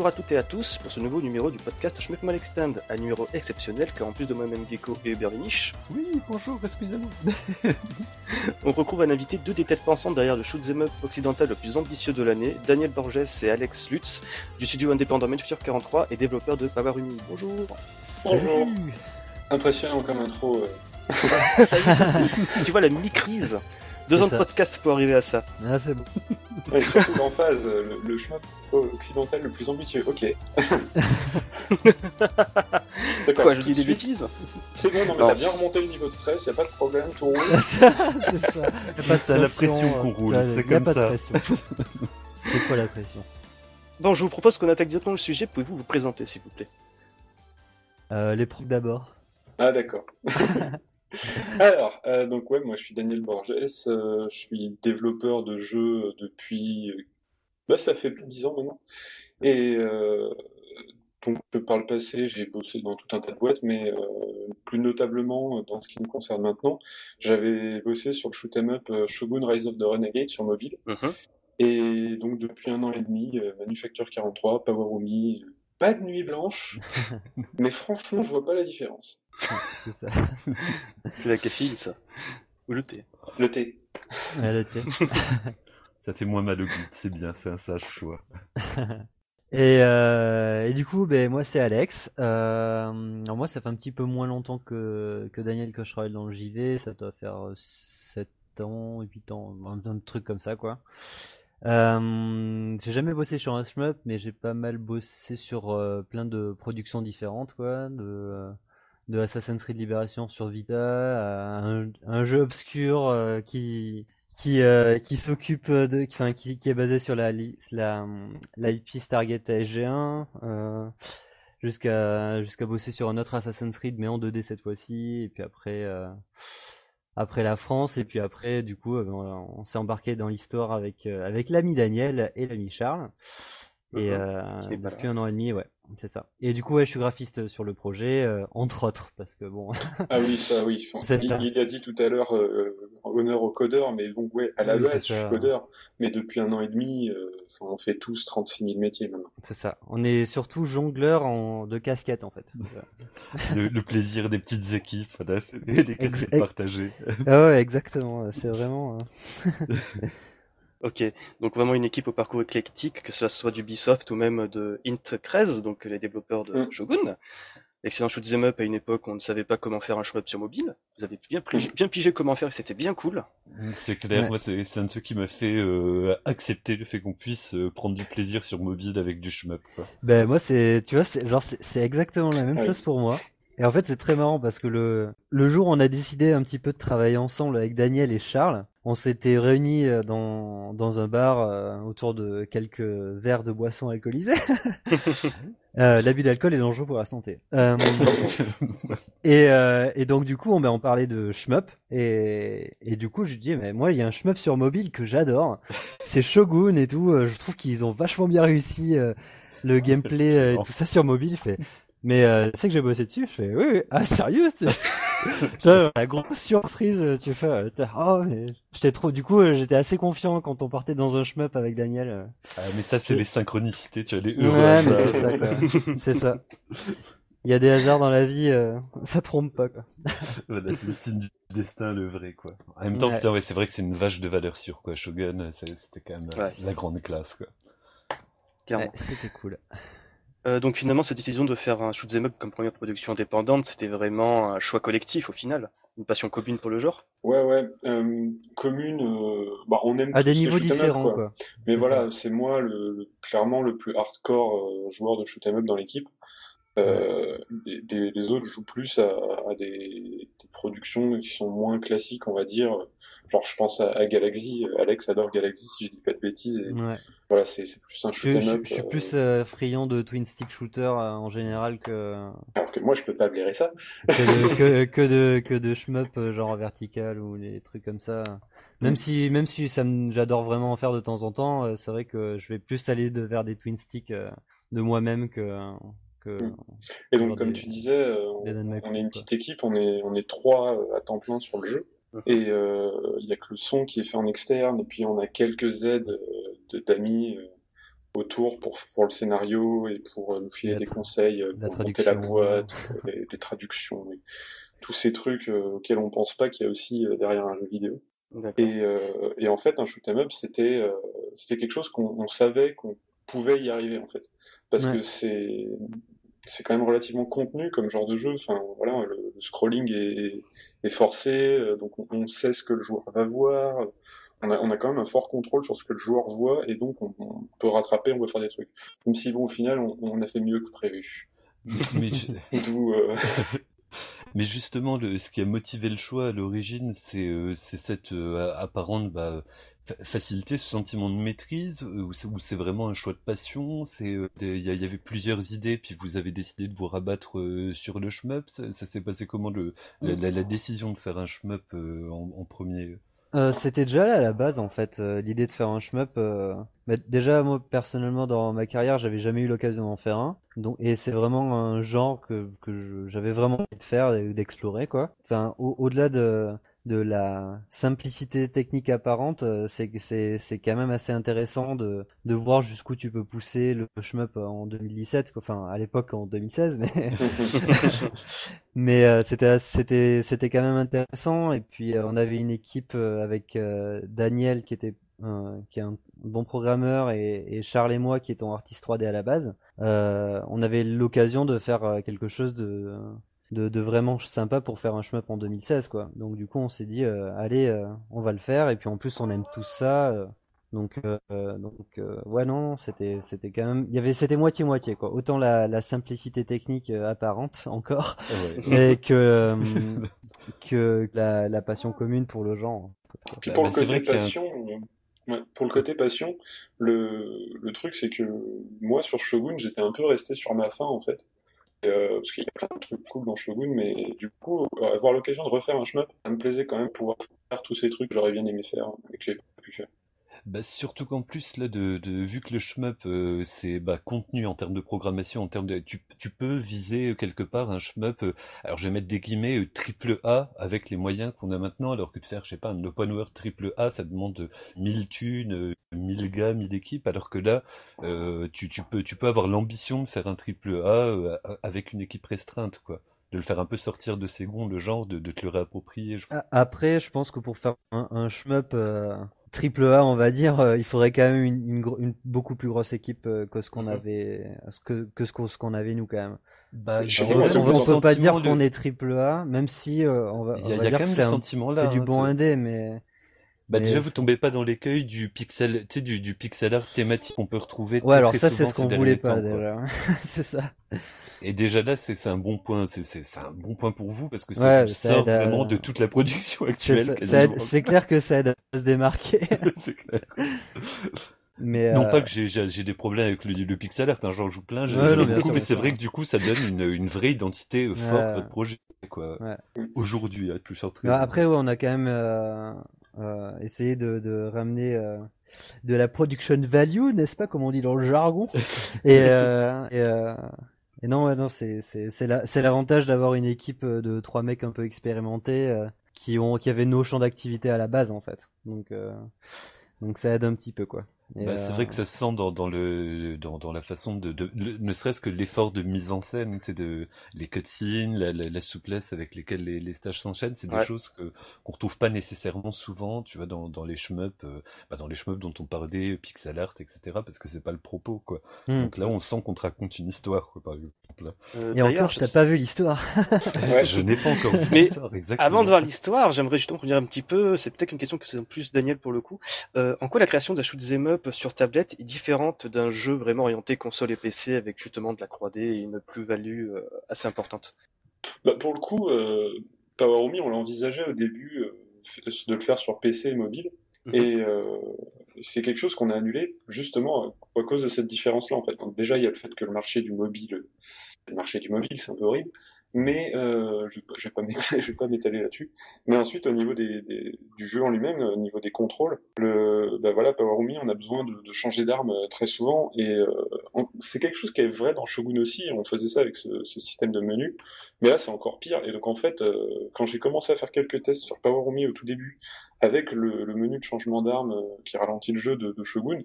Bonjour à toutes et à tous pour ce nouveau numéro du podcast Mal Extend, un numéro exceptionnel car en plus de moi-même Gecko et Hubert Oui, bonjour, excusez-moi. on retrouve un invité deux des têtes pensantes derrière le shoot'em up occidental le plus ambitieux de l'année, Daniel Borges et Alex Lutz du studio indépendant Manufacture 43 et développeur de Powerumi. Bonjour. Bonjour. Impressionnant comme intro. Euh. tu vois la mi-crise deux ans de podcast pour arriver à ça. Ah, c'est bon. Ouais, surtout l'emphase, le, le chemin occidental le plus ambitieux. Ok. D'accord. Quoi, je dis des bêtises C'est bon, non, mais t'as bien remonté le niveau de stress, y a pas de problème, tout roule. c'est ça. C'est la pression qu'on roule, c'est comme ça. c'est quoi la pression? Bon, je vous propose qu'on attaque directement le sujet. Pouvez-vous vous présenter, s'il vous plaît? Euh, Les pros d'abord. Ah, d'accord. Alors, euh, donc ouais, moi je suis Daniel Borges, euh, je suis développeur de jeux depuis, bah ça fait plus de 10 ans maintenant. Et euh, donc par le passé, j'ai bossé dans tout un tas de boîtes, mais plus notablement dans ce qui me concerne maintenant, j'avais bossé sur le shoot 'em up Shogun Rise of the Renegade sur mobile. Mm-hmm. Et donc depuis un an et demi, Manufacture 43, Powerumi, pas de nuit blanche, mais franchement, je vois pas la différence. c'est ça. c'est la caféine, ça. Ou le thé. Le thé. Ouais, le thé. ça fait moins mal au goût, c'est bien, c'est un sage choix. Et, euh, et, du coup, ben moi c'est Alex. Euh, alors moi, ça fait un petit peu moins longtemps que, que Daniel que je travaille dans le JV. Ça doit faire 7 ans, 8 ans, un, truc comme ça, quoi. Euh, j'ai jamais bossé sur un shmup, mais j'ai pas mal bossé sur euh, plein de productions différentes, quoi, de, euh, Assassin's Creed Liberation sur Vita, un, jeu obscur euh, qui qui qui s'occupe de, enfin qui, est basé sur la la l'IP Stargate SG1, jusqu'à jusqu'à bosser sur un autre Assassin's Creed, mais en 2D cette fois-ci, et puis après après la France et puis après du coup euh, on, s'est embarqué dans l'histoire avec euh, avec l'ami Daniel et l'ami Charles et euh, depuis un an et demi ouais c'est ça. Et du coup, ouais, je suis graphiste sur le projet, euh, entre autres, parce que bon. ah oui, ça, oui. il, a dit tout à l'heure euh, honneur au codeur, mais donc ouais, à la base, je suis codeur, mais depuis un an et demi, euh, on fait tous 36 000 métiers maintenant. C'est ça. On est surtout jongleur en de casquettes en fait. le, plaisir des petites équipes, des casquettes partagées. ah ouais, exactement. C'est vraiment. Ok, donc vraiment une équipe au parcours éclectique, que ce soit d'Ubisoft ou même de Int Crez, donc les développeurs de mm. Shogun. Excellent shoot'em up à une époque où on ne savait pas comment faire un shoot sur mobile. Vous avez bien, pigé, bien pigé comment faire et c'était bien cool. C'est clair, moi c'est un de ceux qui m'a fait euh, accepter le fait qu'on puisse euh, prendre du plaisir sur mobile avec du shmup. Quoi. Ben moi c'est, tu vois, genre c'est exactement la même ah chose pour moi. Et en fait, c'est très marrant parce que le, le jour où on a décidé un petit peu de travailler ensemble avec Daniel et Charles, on s'était réunis euh, dans, dans un bar euh, autour de quelques verres de boissons alcoolisées. euh, L'abus d'alcool est dangereux pour la santé. Euh, et, euh, et donc du coup, on, ben, on parlait de shmup et, et du coup, je lui dis mais moi, il y a un shmup sur mobile que j'adore. C'est Shogun et tout. Je trouve qu'ils ont vachement bien réussi le gameplay et tout ça sur mobile. Fait mais euh, tu sais que j'ai bossé dessus Je fais oui, oui. Ah sérieux La grosse surprise, tu fais euh, oh mais j'étais trop du coup euh, j'étais assez confiant quand on partait dans un shmup avec Daniel. Euh. Ah, mais ça c'est les synchronicités, tu as les heureux. Ouais, mais c'est ça quoi. c'est ça. Il y a des hasards dans la vie, ça trompe pas quoi. voilà, c'est le signe du destin, le vrai quoi. En même temps, putain, ouais, c'est vrai que c'est une vache de valeur sûre quoi. Shogun, c'était quand même la grande classe quoi. Ouais, c'était cool. Euh, donc finalement, cette décision de faire un shoot'em up comme première production indépendante, c'était vraiment un choix collectif au final, une passion commune pour le genre. Ouais, ouais, euh, commune. Euh, bah, on aime à des niveaux différents, quoi. Mais voilà, c'est moi le, clairement le plus hardcore joueur de shoot'em up dans l'équipe. Euh, les, autres jouent plus à, à des, des, productions qui sont moins classiques, on va dire. Genre, je pense à, Galaxy. Alex adore Galaxy, si je dis pas de bêtises. Et Voilà, c'est plus un shoot je, Je, suis plus euh, friand de twin stick shooter euh, en général que. Alors que moi, je peux pas blairer ça. que, de, que, que, de que de shmup euh, genre vertical ou des trucs comme ça. Même si même si ça j'adore vraiment en faire de temps en temps, c'est vrai que je vais plus aller de, vers des twin sticks de moi-même que Mm. Et donc, comme tu disais, euh, on, est une petite équipe, on est, on est trois euh, à temps plein sur le jeu. Mm. Et euh, il y a que le son qui est fait en externe, et puis on a quelques aides d'amis autour pour, pour le scénario et pour nous filer des conseils pour monter la boîte, les, les, traductions, tous ces trucs auxquels on pense pas qu'il y a aussi derrière un jeu vidéo. Et, et, en fait, un shoot'em up, c'était c'était quelque chose qu'on savait qu'on pouvait y arriver en fait, parce que c'est c'est quand même relativement contenu comme genre de jeu. Enfin, voilà, le, scrolling est, est, forcé, euh, donc on, sait ce que le joueur va voir. On a, on a, quand même un fort contrôle sur ce que le joueur voit et donc on, peut rattraper, on peut faire des trucs. Même si bon, au final, on, on a fait mieux que prévu. Mais, euh, Mais justement, le, ce qui a motivé le choix à l'origine, c'est euh, cette apparente bah, facilité, ce sentiment de maîtrise, euh, ou c'est vraiment un choix de passion C'est euh, il y, avait plusieurs idées, puis vous avez décidé de vous rabattre euh, sur le shmup. Ça, s'est passé comment le la, décision de faire un shmup en, premier? C'était déjà là à la base en fait, l'idée de faire un shmup. Mais déjà moi personnellement dans ma carrière, j'avais jamais eu l'occasion d'en faire un. Donc et c'est vraiment un genre que que j'avais vraiment envie de faire, d'explorer quoi. Enfin au-delà de de la simplicité technique apparente, euh, c'est c'est c'est quand même assez intéressant de de voir jusqu'où tu peux pousser le shmup en 2017, enfin à l'époque en 2016, mais mais euh, c'était c'était c'était quand même intéressant. Et puis euh, on avait une équipe avec Daniel qui était qui est un bon programmeur et, et, Charles et moi qui étions artistes 3D à la base. on avait l'occasion de faire quelque chose de de, de, vraiment sympa pour faire un shmup en 2016 quoi. Donc du coup on s'est dit euh, allez euh, on va le faire. Et puis en plus on aime tout ça euh, donc donc ouais non c'était c'était quand même il y avait c'était moitié moitié quoi. Autant la, la simplicité technique apparente encore mais que que la, la, passion commune pour le genre. Puis pour bah, le côté passion pour le côté passion le le truc c'est que moi sur Shogun j'étais un peu resté sur ma fin en fait euh, parce qu'il y a plein de trucs cool dans Shogun, mais du coup, avoir l'occasion de refaire un shmup, ça me plaisait quand même pouvoir faire tous ces trucs que j'aurais bien aimé faire et que j'ai pas pu faire. Bah, surtout qu'en plus là de, de, vu que le shmup euh, c'est bah, contenu en termes de programmation en termes de tu, tu peux viser quelque part un shmup euh, alors je vais mettre des guillemets euh, triple A avec les moyens qu'on a maintenant alors que de faire je sais pas un open world triple A ça demande 1000 thunes 1000 gars 1000 équipes alors que là tu, tu peux tu peux avoir l'ambition de faire un triple A avec une équipe restreinte quoi de le faire un peu sortir de ses gonds, le genre, de, de te le réapproprier. Après, je pense que pour faire un, un shmup triple A, on va dire, euh, il faudrait quand même une, une, beaucoup plus grosse équipe euh, que ce qu'on mhm. avait, que, que ce qu'on avait nous quand même. Bah, on, peut pas dire qu'on est triple A, même si euh, on va, y a, y a quand même ce sentiment là. C'est du hein, bon indé, mais. Bah déjà vous tombez pas dans l'écueil du pixel, tu sais du, du pixel art thématique qu'on peut retrouver. Ouais alors ça c'est ce qu'on voulait pas déjà. c'est ça. Et déjà là, c'est un bon point, c'est un bon point pour vous parce que ça, sort vraiment de toute la production actuelle. C'est clair que ça aide à se démarquer. c'est clair. Mais non pas euh, que j'ai des problèmes avec le, le pixel art, hein, j'en joue plein, beaucoup, mais c'est vrai que du coup ça donne une, une vraie identité euh, forte à votre projet, quoi. Aujourd'hui, à plus sortir. Bah, après, ouais, on a quand même euh, euh, essayé de, de ramener euh, de la production value, n'est-ce pas, comme on dit dans le jargon. et, euh, et, et non, non, c'est c'est l'avantage d'avoir une équipe euh, de trois mecs un peu expérimentés euh, qui ont qui avaient nos champs d'activité à la base en fait. Donc euh, donc ça aide un petit peu quoi. Bah, c'est vrai que ça se sent dans, dans le dans, dans la façon de, de, ne serait-ce que l'effort de mise en scène, c'est de les cutscenes, la, la, la, souplesse avec lesquelles les, les stages s'enchaînent, c'est des choses que qu'on retrouve pas nécessairement souvent, tu vois, dans, dans les shmups, euh, bah, dans les shmups dont on parlait, pixel art, etc. Parce que c'est pas le propos, quoi. Hmm. Donc là, on sent qu'on te raconte une histoire, quoi, par exemple. Euh, Et encore, je t'ai pas vu l'histoire. ouais, je n'ai pas encore vu l'histoire. Exactement. Avant de voir l'histoire, j'aimerais justement revenir un petit peu. C'est peut-être une question que c'est en plus Daniel pour le coup. Euh, en quoi la création d'un shoot up sur tablette est différente d'un jeu vraiment orienté console et PC avec justement de la 3D et une plus-value euh, assez importante bah Pour le coup, euh, Power on l'a envisagé au début euh, de le faire sur PC et mobile. Mhm. Et euh, c'est quelque chose qu'on a annulé justement à cause de cette différence-là en fait. Donc déjà il y a le fait que le marché du mobile, le marché du mobile c'est un peu horrible, mais euh, je, je vais pas m'étaler là-dessus. Mais ensuite, au niveau des, du jeu en lui-même, au niveau des contrôles, le, bah voilà, Power Me, on a besoin de, de changer d'arme euh, très souvent, et euh, c'est quelque chose qui est vrai dans Shogun aussi. On faisait ça avec ce, ce système de menu, mais là c'est encore pire. Et donc en fait, euh, quand j'ai commencé à faire quelques tests sur Power Me au tout début, avec le, le menu de changement d'arme euh, qui ralentit le jeu de, de Shogun,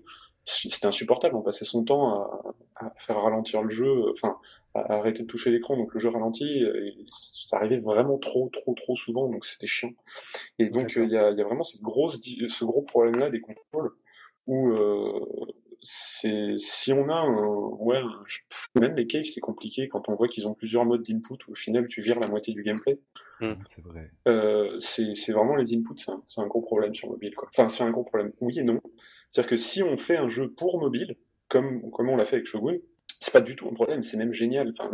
c'était insupportable. On passait son temps à, faire ralentir le jeu, enfin, à arrêter de toucher l'écran, donc le jeu ralentit. Et ça arrivait vraiment trop, trop, trop souvent, donc c'était chiant. Et donc il y, a, y, a, vraiment cette grosse, ce gros problème-là des contrôles où euh, c'est si on a un, ouais même les caves c'est compliqué quand on voit qu'ils ont plusieurs modes d'input où au final tu vires la moitié du gameplay. Hmm. c'est vrai. Euh, c'est vraiment les inputs c'est un, un, gros problème sur mobile quoi. Enfin c'est un gros problème. Oui et non. C'est à dire que si on fait un jeu pour mobile comme comme on l'a fait avec Shogun c'est pas du tout un problème c'est même génial. Enfin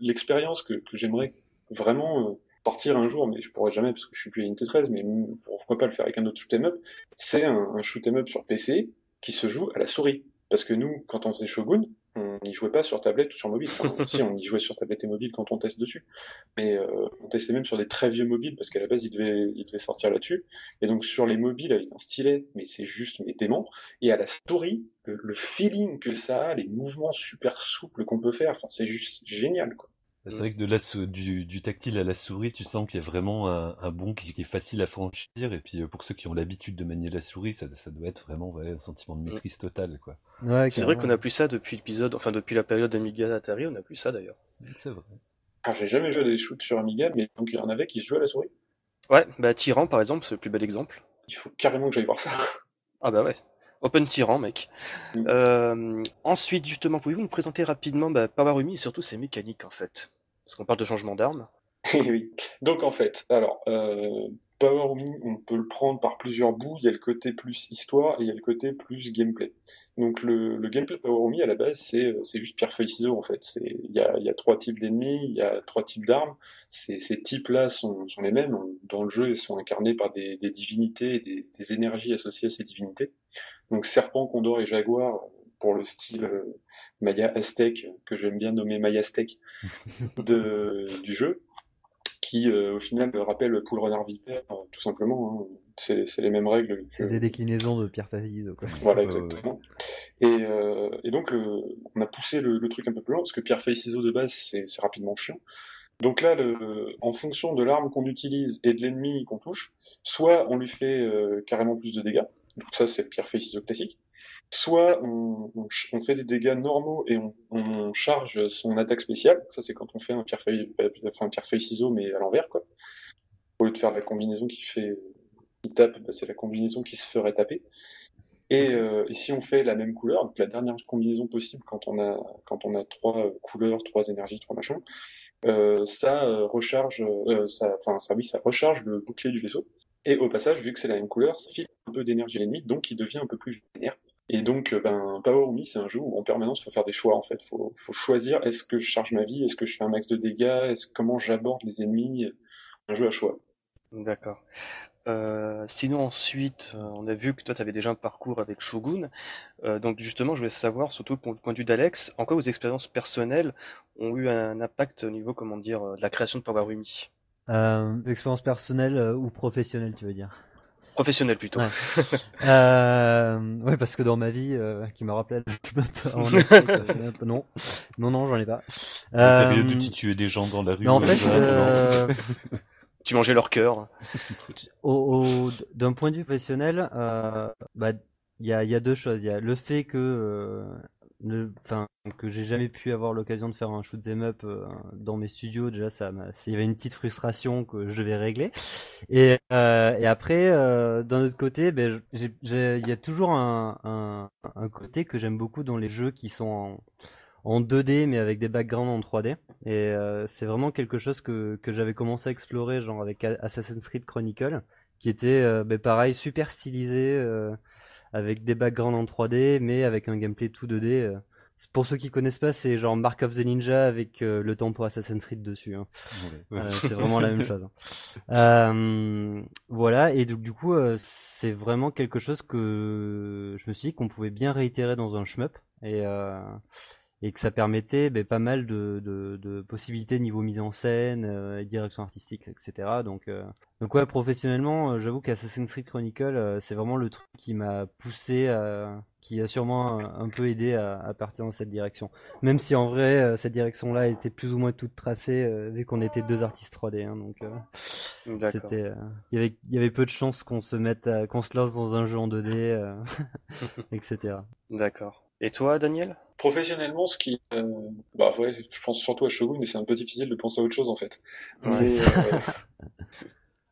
l'expérience que, que j'aimerais vraiment euh, sortir un jour, mais je pourrais jamais parce que je suis plus à Unité 13, mais pourquoi pas le faire avec un autre shoot'em up, c'est un, un shoot'em up sur PC qui se joue à la souris. Parce que nous, quand on faisait Shogun, on n'y jouait pas sur tablette ou sur mobile. Enfin, si, on y jouait sur tablette et mobile quand on teste dessus. Mais euh, on testait même sur des très vieux mobiles parce qu'à la base, il devait, il devait sortir là-dessus. Et donc sur les mobiles avec un stylet, mais c'est juste mais dément. Et à la souris, le, le, feeling que ça a, les mouvements super souples qu'on peut faire, enfin c'est juste génial. Quoi. C'est vrai que de la, du, du, tactile à la souris, tu sens qu'il y a vraiment un, un bon qui, qui, est facile à franchir. Et puis euh, pour ceux qui ont l'habitude de manier la souris, ça, ça doit être vraiment ouais, un sentiment de maîtrise totale. Quoi. Ouais, c'est vrai qu'on a plus ça depuis l'épisode, enfin depuis la période Amiga Atari, on a plus ça d'ailleurs. C'est vrai. Ah, j'ai jamais joué à des shoots sur Amiga, mais donc il y en avait qui se jouaient à la souris. Ouais, bah Tyran par exemple, c'est le plus bel exemple. Il faut carrément que j'aille voir ça. Ah bah ouais. Open Tyran, mec. Mm. Euh, ensuite, justement, pouvez-vous nous présenter rapidement bah, Powerumi et surtout ses mécaniques en fait? Parce qu'on parle de changement d'armes. oui. Donc en fait, alors euh, Power Me, on peut le prendre par plusieurs bouts. Il y a le côté plus histoire et il y a le côté plus gameplay. Donc le, le gameplay Power Me à la base, c'est euh, c'est juste pierre feuille ciseaux en fait. C'est il y a, y a trois types d'ennemis, il y a trois types d'armes. Ces, ces types-là sont, sont les mêmes dans le jeu. Ils sont incarnés par des, des divinités, et des, des énergies associées à ces divinités. Donc serpent, condor et jaguar pour le style euh, Maya Aztec, que j'aime bien nommer Maya Aztec, de, du jeu, qui euh, au final rappelle Poule Renard Vipère, tout simplement. Hein. C'est, les mêmes règles. C'est des déclinaisons de Pierre quoi. Voilà, exactement. Et, euh, et donc, le, on a poussé le, le, truc un peu plus loin, parce que Pierre Feuille Ciseaux de base, c'est, c'est rapidement chiant. Donc là, le, en fonction de l'arme qu'on utilise et de l'ennemi qu'on touche, soit on lui fait euh, carrément plus de dégâts, donc ça c'est pierre feuille ciseaux classique, soit on, on, fait des dégâts normaux et on, on, charge son attaque spéciale. Ça, c'est quand on fait un pierre-feuille, enfin, un pierre-feuille-ciseau, mais à l'envers, quoi. Au lieu de faire la combinaison qui fait, qui tape, bah, c'est la combinaison qui se ferait taper. Et, euh, et, si on fait la même couleur, donc la dernière combinaison possible quand on a quand on a trois couleurs, trois énergies, trois machins, euh, ça euh, recharge, euh, ça, enfin ça oui, ça recharge le bouclier du vaisseau. Et au passage, vu que c'est la même couleur, ça file un peu d'énergie à l'ennemi, donc il devient un peu plus vénère. Et donc, euh, ben, Power Me, c'est un jeu où en permanence, faut faire des choix, en fait. Faut, choisir, est-ce que je charge ma vie, est-ce que je fais un max de dégâts, comment j'aborde les ennemis, un jeu à choix. D'accord. Euh, sinon ensuite, euh, on a vu que toi tu avais déjà un parcours avec Shogun, donc justement je voulais savoir, surtout pour le point de vue d'Alex, en quoi vos expériences personnelles ont eu un impact au niveau, comment dire, de la création de Power Umi euh, Expérience personnelle ou professionnelle tu veux dire? Professionnel plutôt. Ouais. euh, ouais, parce que dans ma vie, euh, qui me rappelé non, non, non, j'en ai pas. Euh, période où tu tuais des gens dans la rue. Mais en fait, euh... tu mangeais leur cœur. Au, au d'un point de vue professionnel, euh, bah, il y a, y a deux choses. Il y a le fait que euh, enfin que j'ai jamais pu avoir l'occasion de faire un shoot them up euh, dans mes studios. Déjà ça il y avait une petite frustration que je devais régler. Et, euh, et après euh, d'un autre côté ben il y a toujours un, un, un côté que j'aime beaucoup dans les jeux qui sont en, en 2D mais avec des backgrounds en 3D et euh, c'est vraiment quelque chose que, que j'avais commencé à explorer genre avec Assassin's Creed Chronicle qui était euh, ben, pareil super stylisé euh, avec des backgrounds en 3D, mais avec un gameplay tout 2D. Euh. Pour ceux qui connaissent pas, c'est genre Mark of the Ninja avec euh, le temps pour Assassin's Creed dessus. Hein. Euh, c'est vraiment la même chose. Hein. Euh, voilà, et donc du coup, c'est vraiment quelque chose que je me suis dit qu'on pouvait bien réitérer dans un shmup. Et, et que ça permettait ben, pas mal de, de, de, possibilités niveau mise en scène, euh, direction artistique, etc. Donc, euh, donc ouais, professionnellement, euh, j'avoue qu'Assassin's Creed Chronicle, euh, c'est vraiment le truc qui m'a poussé, qui a sûrement un, peu aidé à, à, partir dans cette direction. Même si en vrai, cette direction-là était plus ou moins toute tracée, vu qu'on était deux artistes 3D. Hein, donc c'était, il y avait, il y avait peu de chances qu'on se mette, qu'on se lance dans un jeu en 2D, etc. D'accord. Et toi, Daniel? Professionnellement, ce qui, euh, bah ouais, je pense surtout à Shogun, mais c'est un peu difficile de penser à autre chose en fait. Ouais.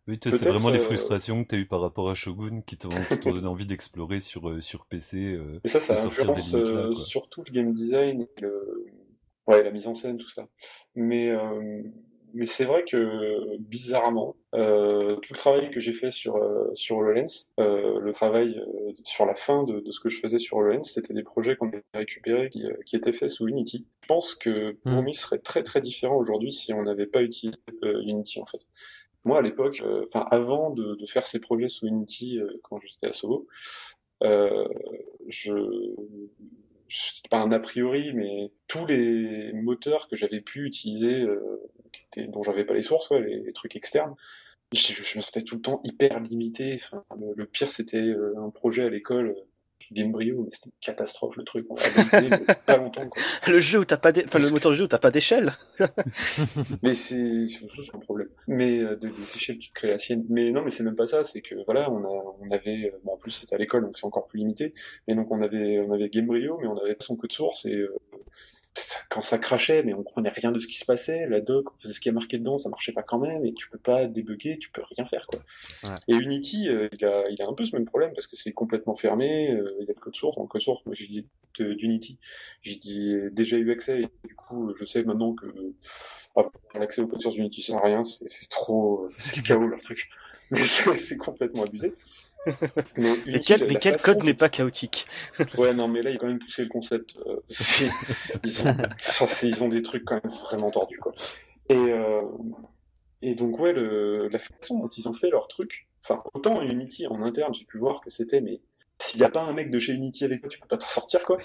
Euh... oui, c'est vraiment les euh, frustrations que tu as eues par rapport à Shogun qui t'ont donné envie d'explorer sur sur PC. et ça, ça influence surtout le game design, le... ouais, la mise en scène, tout ça. Mais mais c'est vrai que bizarrement, euh, tout le travail que j'ai fait sur euh, sur HoloLens, euh, le travail euh, sur la fin de, de, ce que je faisais sur HoloLens, c'était des projets qu'on avait récupérés qui, euh, qui, étaient faits sous Unity. Je pense que pour mmh. serait très très différent aujourd'hui si on n'avait pas utilisé Unity en fait. Moi à l'époque, enfin avant de, de, faire ces projets sous Unity quand j'étais à Soho, je c'est pas un a priori, mais tous les moteurs que j'avais pu utiliser, euh, qui étaient, dont j'avais pas les sources, les, trucs externes, je, me sentais tout le temps hyper limité. Enfin, le, pire, c'était euh, un projet à l'école Gamebryo, mais c'était une catastrophe le truc. On a pas longtemps. Quoi. Le jeu où t'as pas, enfin le moteur du jeu où t'as pas d'échelle. mais c'est, c'est un problème. Mais euh, de, des échelles, tu crées la sienne. Mais non, mais c'est même pas ça. C'est que voilà, on a, on avait, bon, en plus c'était à l'école, donc c'est encore plus limité. Mais donc on avait, on avait Gamebryo, mais on avait son code source et euh, quand ça crachait, mais on comprenait rien de ce qui se passait. La doc, on faisait ce qui est marqué dedans, ça marchait pas quand même, et tu peux pas débugger, tu peux rien faire, quoi. Ouais. Et Unity, euh, il, a, il a un peu ce même problème parce que c'est complètement fermé, euh, il y a le code source, en code source, moi j'ai dit d'Unity, j'ai déjà eu accès, et du coup, je sais maintenant que ah, l'accès au code source d'Unity, ça rien, c'est trop, c'est le chaos leur truc. Mais c'est complètement abusé. Mais, quel, mais quel code n'est pas chaotique Ouais, non, mais là, ils ont quand même poussé le concept. Euh, ils, ont, ils, ont, des trucs quand même vraiment tordus, quoi. Et, euh, et donc, ouais, le, la façon dont ils ont fait leur truc, enfin, autant Unity en interne, j'ai pu voir que c'était, mais s'il n'y a pas un mec de chez Unity avec toi, tu peux pas t'en sortir, quoi.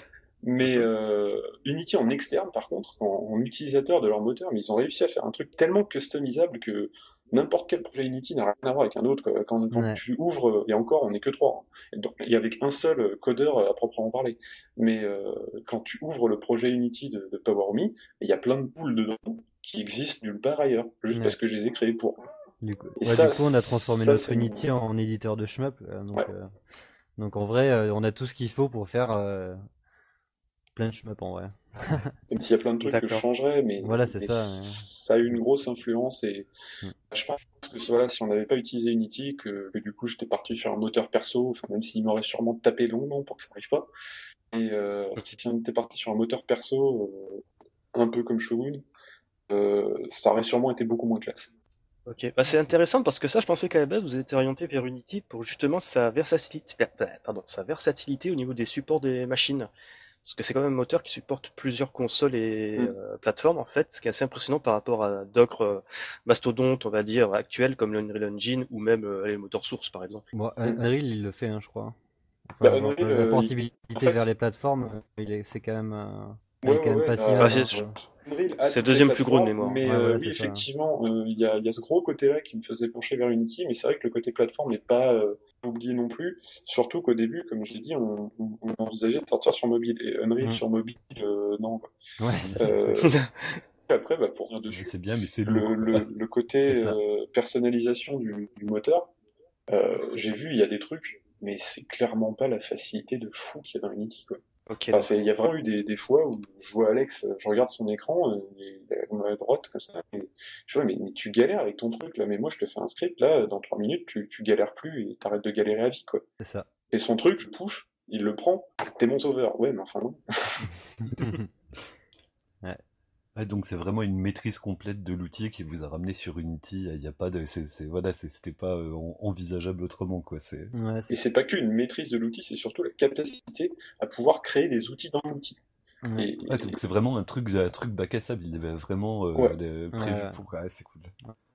Mais euh, Unity en externe, par contre, en, en, utilisateur de leur moteur, mais ils ont réussi à faire un truc tellement customisable que n'importe quel projet Unity n'a rien à voir avec un autre. Quand, quand tu ouvres, et encore, on n'est que trois. Hein. Il y avec un seul codeur à proprement parler. Mais euh, quand tu ouvres le projet Unity de, de PowerMe, il y a plein de boules dedans qui existent nulle part ailleurs, juste parce que je les ai créées pour. Du coup, ouais, ça, du coup on a transformé notre Unity en, éditeur de shmup. Euh, donc, euh, donc en vrai, on a tout ce qu'il faut pour faire plein de shmup en vrai. Même s'il y a plein de trucs que je changerais, mais, voilà, c'est ça, ça a eu une grosse influence et mm. je pense que voilà, si on n'avait pas utilisé Unity, que, que du coup j'étais parti sur un moteur perso, enfin même s'il m'aurait sûrement tapé longtemps pour que ça n'arrive pas. Et euh, si on était parti sur un moteur perso, euh, un peu comme Shogun, euh, ça aurait sûrement été beaucoup moins classe. Ok, bah, c'est intéressant parce que ça, je pensais qu'à la base, vous étiez orienté vers Unity pour justement sa versatilité, pardon, sa versatilité au niveau des supports des machines. Parce que c'est quand même un moteur qui supporte plusieurs consoles et mm. euh, plateformes en fait, ce qui est assez impressionnant par rapport à d'autres euh, mastodontes, on va dire, actuels comme l'Unreal Engine ou même euh, les moteurs sources par exemple. Bon, Unreal il le fait, hein, je crois. Enfin, bah, Unreal, la portabilité vers les plateformes, c'est quand même c'est le deuxième plus gros de mémoire. Mais euh, oui, effectivement, euh, il y, a, y, a, ce gros côté-là qui me faisait pencher vers Unity, mais c'est vrai que le côté plateforme n'est pas euh, oublié non plus. Surtout qu'au début, comme je l'ai dit, on, on, envisageait de sortir sur mobile. Et Unreal sur mobile, euh, non. Quoi. Ouais, après, bah, pour rien dessus. C'est bien, mais c'est le, le, le, côté personnalisation du, du moteur. J'ai vu, il y a des trucs, mais c'est clairement pas la facilité de fou qu'il y a dans Unity, quoi. Okay, il y a vraiment eu des, des, fois où je vois Alex, je regarde son écran, il est à ma droite comme ça, et je vois mais, mais, tu galères avec ton truc là, mais moi je te fais un script là, dans trois minutes tu, tu galères plus et t'arrêtes de galérer à vie quoi. C'est ça. Et son truc, je push, il le prend, t'es mon sauveur. Ouais, mais enfin non. ouais donc c'est vraiment une maîtrise complète de l'outil qui vous a ramené sur Unity. Il n'y a pas de, c'est, voilà, c'était pas euh, envisageable autrement quoi. C'est. Ouais, Et c'est pas qu'une maîtrise de l'outil, c'est surtout la capacité à pouvoir créer des outils dans l'outil. Ouais. Et, donc c'est vraiment un truc, un truc bac à sable. Il avait vraiment euh, prévu pour. c'est cool.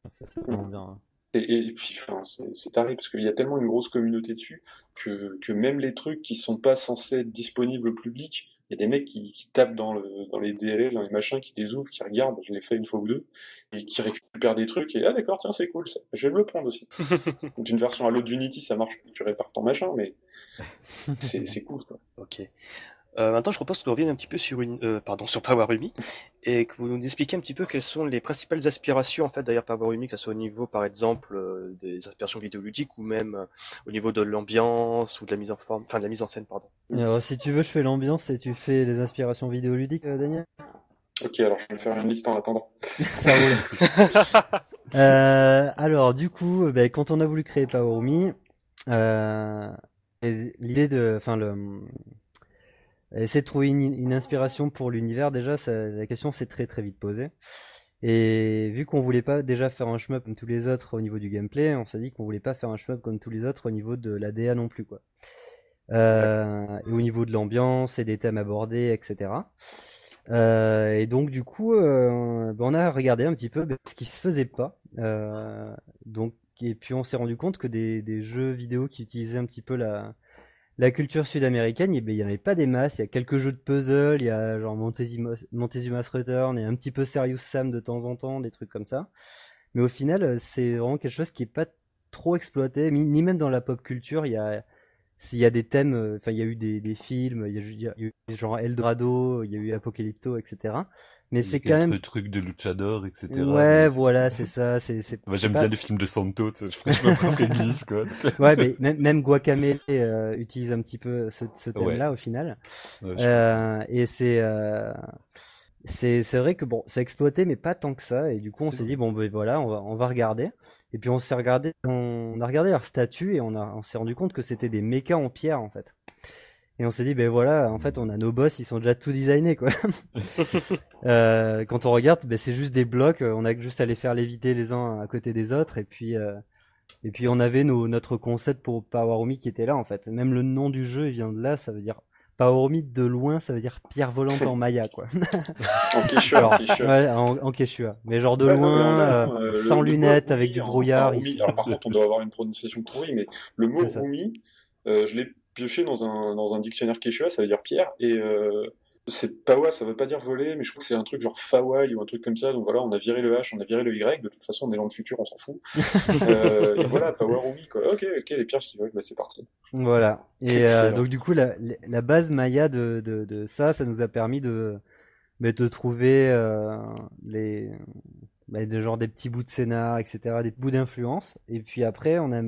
ça c'est vraiment bien. Et, puis, enfin, c'est taré parce qu'il y a tellement une grosse communauté dessus que, que même les trucs qui sont pas censés être disponibles au public, il y a des mecs qui, qui tapent dans, le, dans les DLL, dans les machins, qui les ouvrent, qui regardent, je l'ai fait une fois ou deux, et qui récupèrent des trucs, et ah d'accord, tiens, c'est cool, ça. je vais me le prendre aussi. D'une version à l'autre d'Unity, ça marche, tu répares ton machin, mais c'est cool, quoi. Ok. Euh, maintenant, je propose qu'on revienne un petit peu sur une, euh, pardon, sur Power Umi et que vous nous expliquiez un petit peu quelles sont les principales aspirations en fait derrière Power Umi, que ce soit au niveau, par exemple, euh, des aspirations vidéoludiques ou même euh, au niveau de l'ambiance ou de la mise en forme, enfin de la mise en scène, pardon. Alors, si tu veux, je fais l'ambiance et tu fais les inspirations vidéoludiques, Daniel? Ok, alors je vais faire une liste en attendant. Ça roule. alors, du coup, ben, quand on a voulu créer Power Umi, l'idée de, enfin le essayer de trouver une, inspiration pour l'univers, déjà, la question s'est très très vite posée. Et vu qu'on voulait pas déjà faire un shmup comme tous les autres au niveau du gameplay, on s'est dit qu'on voulait pas faire un shmup comme tous les autres au niveau de la DA non plus, quoi. Euh, au niveau de l'ambiance et des thèmes abordés, etc. Euh, et donc du coup, euh, ben, on a regardé un petit peu ben, ce qui se faisait pas. Donc et puis on s'est rendu compte que des jeux vidéo qui utilisaient un petit peu la la culture sud-américaine, il n'y avait pas des masses. Il y a quelques jeux de puzzle, il y a genre Montezuma's Return et un petit peu Serious Sam de temps en temps, des trucs comme ça. Mais au final, euh, c'est vraiment quelque chose qui est pas trop exploité, ni même dans la pop culture. Il y a, s'il y a des thèmes, euh, enfin, il y a eu des, des films, il y, a, eu genre Eldorado, il y a eu Apocalypto, etc. Mais c'est quand même. Le truc de Luchador, etc. Ouais, voilà, c'est ça. C'est, c'est. Moi, j'aime bien les films de Santo. Je, préfère glisse, quoi. ouais, mais même, même Guacamele euh, utilise un petit peu ce, ce thème-là au final. euh, et c'est. Euh, c'est c'est vrai que bon, c'est exploité, mais pas tant que ça. Et du coup, on s'est dit bon, ben voilà, on va on va regarder. Et puis on s'est regardé, on a regardé leur statut et on a on s'est rendu compte que c'était des mechas en pierre en fait. Et on s'est dit, ben voilà, en fait, on a nos boss, ils sont déjà tout designés, quoi. euh, quand on regarde, ben c'est juste des blocs, on a juste à les faire léviter les uns à côté des autres, et puis, euh, et puis on avait nos, notre concept pour Power qui était là, en fait. Même le nom du jeu, il vient de là, ça veut dire Power de loin, ça veut dire pierre volante en maya, quoi. en Quechua, Ouais, en, Quechua. Mais genre de loin, euh, euh, sans lunettes, avec du brouillard. alors par contre, on doit avoir une prononciation pourrie, mais le mot Rumi, euh, je l'ai pioché dans un, dans un dictionnaire quechua, ça veut dire pierre, et euh, c'est Pawa, ça veut pas dire voler, mais je crois que c'est un truc genre Fawai ou un truc comme ça, donc voilà, on a viré le H, on a viré le Y, de toute façon on est dans le futur, on s'en fout. euh, et voilà, Power Rumi, quoi. Ok, ok, les pierres qui veulent, bah c'est parti. Voilà. Et euh, donc du coup, la, la base Maya de, de, de, ça, ça nous a permis de, bah, de trouver euh, les, bah, de, genre des petits bouts de scénar, etc., des bouts d'influence, et puis après on a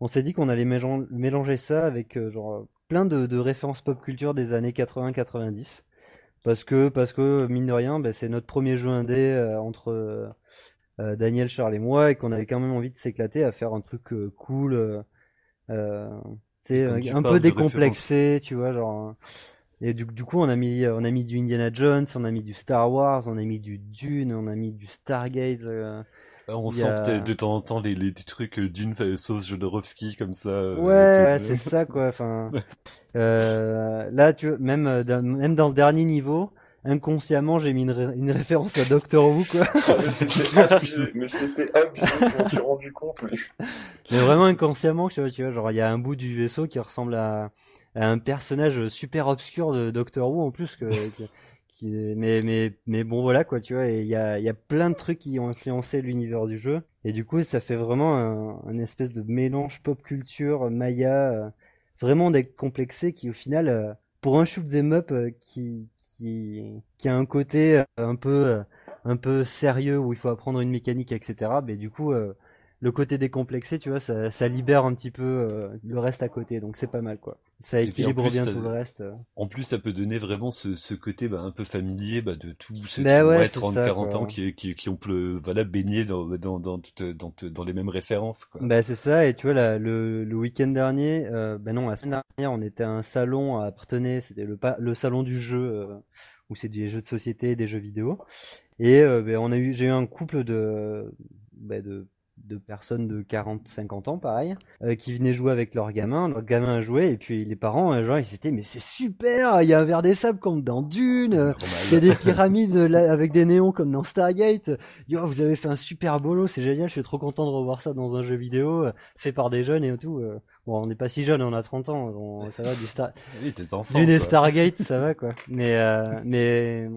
on s'est dit qu'on allait mélanger ça avec euh, genre plein de, de, références pop culture des années 80-90 parce que parce que mine de rien ben, c'est notre premier jeu indé euh, entre euh, Daniel Charles et moi et qu'on avait quand même envie de s'éclater à faire un truc cool euh, un peu décomplexé tu vois genre et du, du, coup on a mis on a mis du Indiana Jones on a mis du Star Wars on a mis du Dune on a mis du Stargate on sent peut-être de temps en temps les, les, trucs euh, d'une sauce Jodorowsky comme ça. Euh, ouais, c'est ça quoi. Enfin, euh, là, tu même même dans le dernier niveau, inconsciemment, j'ai mis une, référence à Doctor Who quoi. Ah, mais c'était abusé, mais c'était abusé. je m'en suis rendu compte. Mais... mais vraiment inconsciemment, tu vois, tu vois, genre il y a un bout du vaisseau qui ressemble à, à un personnage super obscur de Doctor Who en plus que, que mais mais mais bon voilà quoi tu vois il y a y a plein de trucs qui ont influencé l'univers du jeu. Et du coup ça fait vraiment un, espèce de mélange pop culture maya euh, vraiment décomplexé qui au final euh, pour un shoot them up euh, qui qui qui a un côté un peu un peu sérieux où il faut apprendre une mécanique etc mais du coup le côté décomplexé, tu vois, ça, ça libère un petit peu euh, le reste à côté, donc c'est pas mal quoi. Ça équilibre bien tout le reste. Euh. En plus, ça peut donner vraiment ce, ce côté bah, un peu familier bah, de tous ceux bah qui ouais, 30, 40 ans qui, qui, qui ont voilà, baigné dans, dans, dans, dans, dans, les mêmes références. Quoi. Bah c'est ça, et tu vois, là, le, le week-end dernier, euh, bah non, la semaine dernière, on était à un salon à appartenait, c'était le, le salon du jeu, euh, où c'est des jeux de société, des jeux vidéo. Et euh, bah, on a eu, j'ai eu un couple de, bah, de de personnes de 40-50 ans, pareil, euh, qui venaient jouer avec leurs gamins. Leurs gamins jouaient et puis les parents, euh, genre, ils étaient mais c'est super, il y a un verre des sables comme dans Dune, il y a des pyramides avec des néons comme dans Stargate. Yo, vous avez fait un super bolo, c'est génial, je suis trop content de revoir ça dans un jeu vidéo fait par des jeunes et tout. Bon, on n'est pas si jeune, on a 30 ans, ça va du Star... oui, Dune Stargate, ça va quoi. Mais mais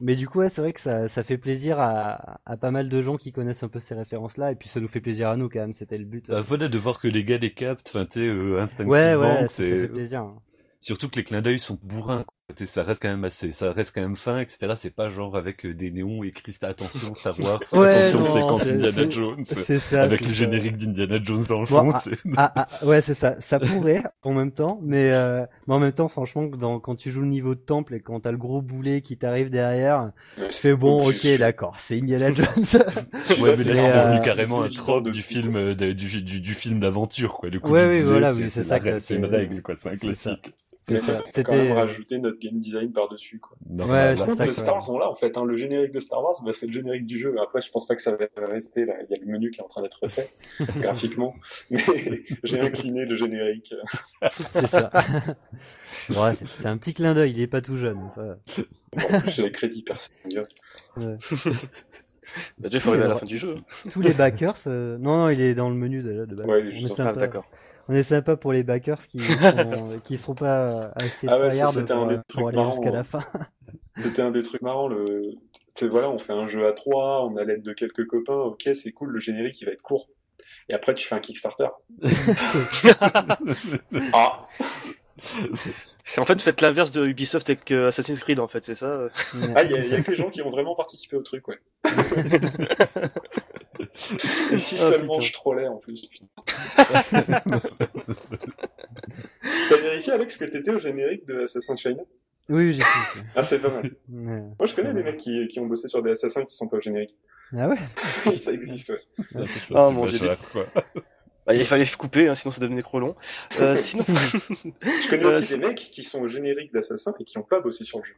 mais du coup, ouais, c'est vrai que ça, ça fait plaisir à, à pas mal de gens qui connaissent un peu ces références-là, et puis ça nous fait plaisir à nous quand même, c'était le but. Bah, voilà, de voir que les gars les captent, enfin, tu sais, euh, instinctivement. Ouais, ouais, ça, fait plaisir. Hein. Surtout que les clins d'œil sont bourrins, quoi. Ça reste quand même assez, ça reste quand même fin, etc. C'est pas genre avec euh, des néons écrits attention Star Wars, attention séquence Indiana Jones, ça, avec le générique d'Indiana Jones dans le fond. Ah, ah, ah, ouais, c'est ça. Ça pourrait en même temps, mais euh, mais en même temps, franchement, dans, quand tu joues le niveau de temple et quand t'as le gros boulet qui t'arrive derrière, tu fais bon, ok, d'accord, c'est Indiana Jones. ouais, mais là c'est devenu euh, carrément un trope du film, du, du, du, film d'aventure, quoi. Du coup, ouais, oui, voilà, c'est ça. C'est une règle, quoi. C'est un classique. C'est ça. C'était même rajouter notre game design par dessus quoi. ouais, c'est ça. Les Star Wars sont là en fait. Hein. Le générique de Star Wars, bah, c'est le générique du jeu. Après, je pense pas que ça va rester là. Il y a le menu qui est en train d'être refait graphiquement, mais j'ai incliné le générique. c'est ça. ouais, c'est un petit clin d'œil. Il est pas tout jeune. Enfin... en plus, j'ai les crédits personnels. Ouais. Bah, déjà, il faut arriver à la fin du jeu. Tous les backers, euh... non, non, il est dans le menu de, de base. Ouais, il est juste ah, d'accord on est sympa pour les backers qui sont, qui seront pas assez ah ouais, pour, pour, aller jusqu'à la fin. C'était un des trucs marrants. Le, voilà, on fait un jeu à trois, on a l'aide de quelques copains. Ok, c'est cool. Le générique, il va être court. Et après, tu fais un Kickstarter. ah. C'est en fait, faites l'inverse de Ubisoft avec Assassin's Creed, en fait, c'est ça? Ah, il y, y, a que les gens qui ont vraiment participé au truc, ouais. Et si oh, seulement je trollais en plus. T'as vérifié Alex que t'étais au générique de Assassin's China Oui, j'ai fait. ah, c'est pas mal. Moi, je connais des mecs qui, qui ont bossé sur des assassins qui sont pas au générique. Ah ouais? Ça existe, ouais. Ah, oh mon dieu. Bah, il fallait couper, hein, sinon ça devenait trop long. Euh, sinon... je connais aussi euh, des mecs qui sont au générique d'Assassin et qui n'ont pas bossé sur le jeu.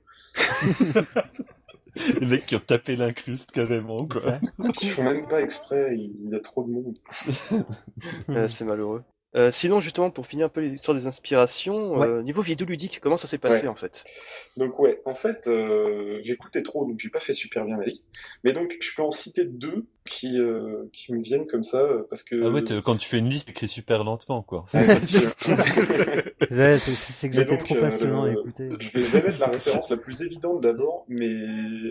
Les mecs qui ont tapé l'incruste carrément, quoi. Ils font même pas exprès, il y a trop de monde. c'est malheureux. Euh, sinon, justement, pour finir un peu l'histoire des inspirations, euh, niveau vidéoludique, comment ça s'est passé en fait? Donc ouais, en fait, euh, j'écoutais trop, donc j'ai pas fait super bien ma liste. Mais donc, je peux en citer deux qui euh, qui me viennent comme ça parce que. Ah ouais, quand tu fais une liste, écris super lentement, quoi. c'est que j'étais trop passionnant à écouter. Je vais mettre la référence la plus évidente d'abord, mais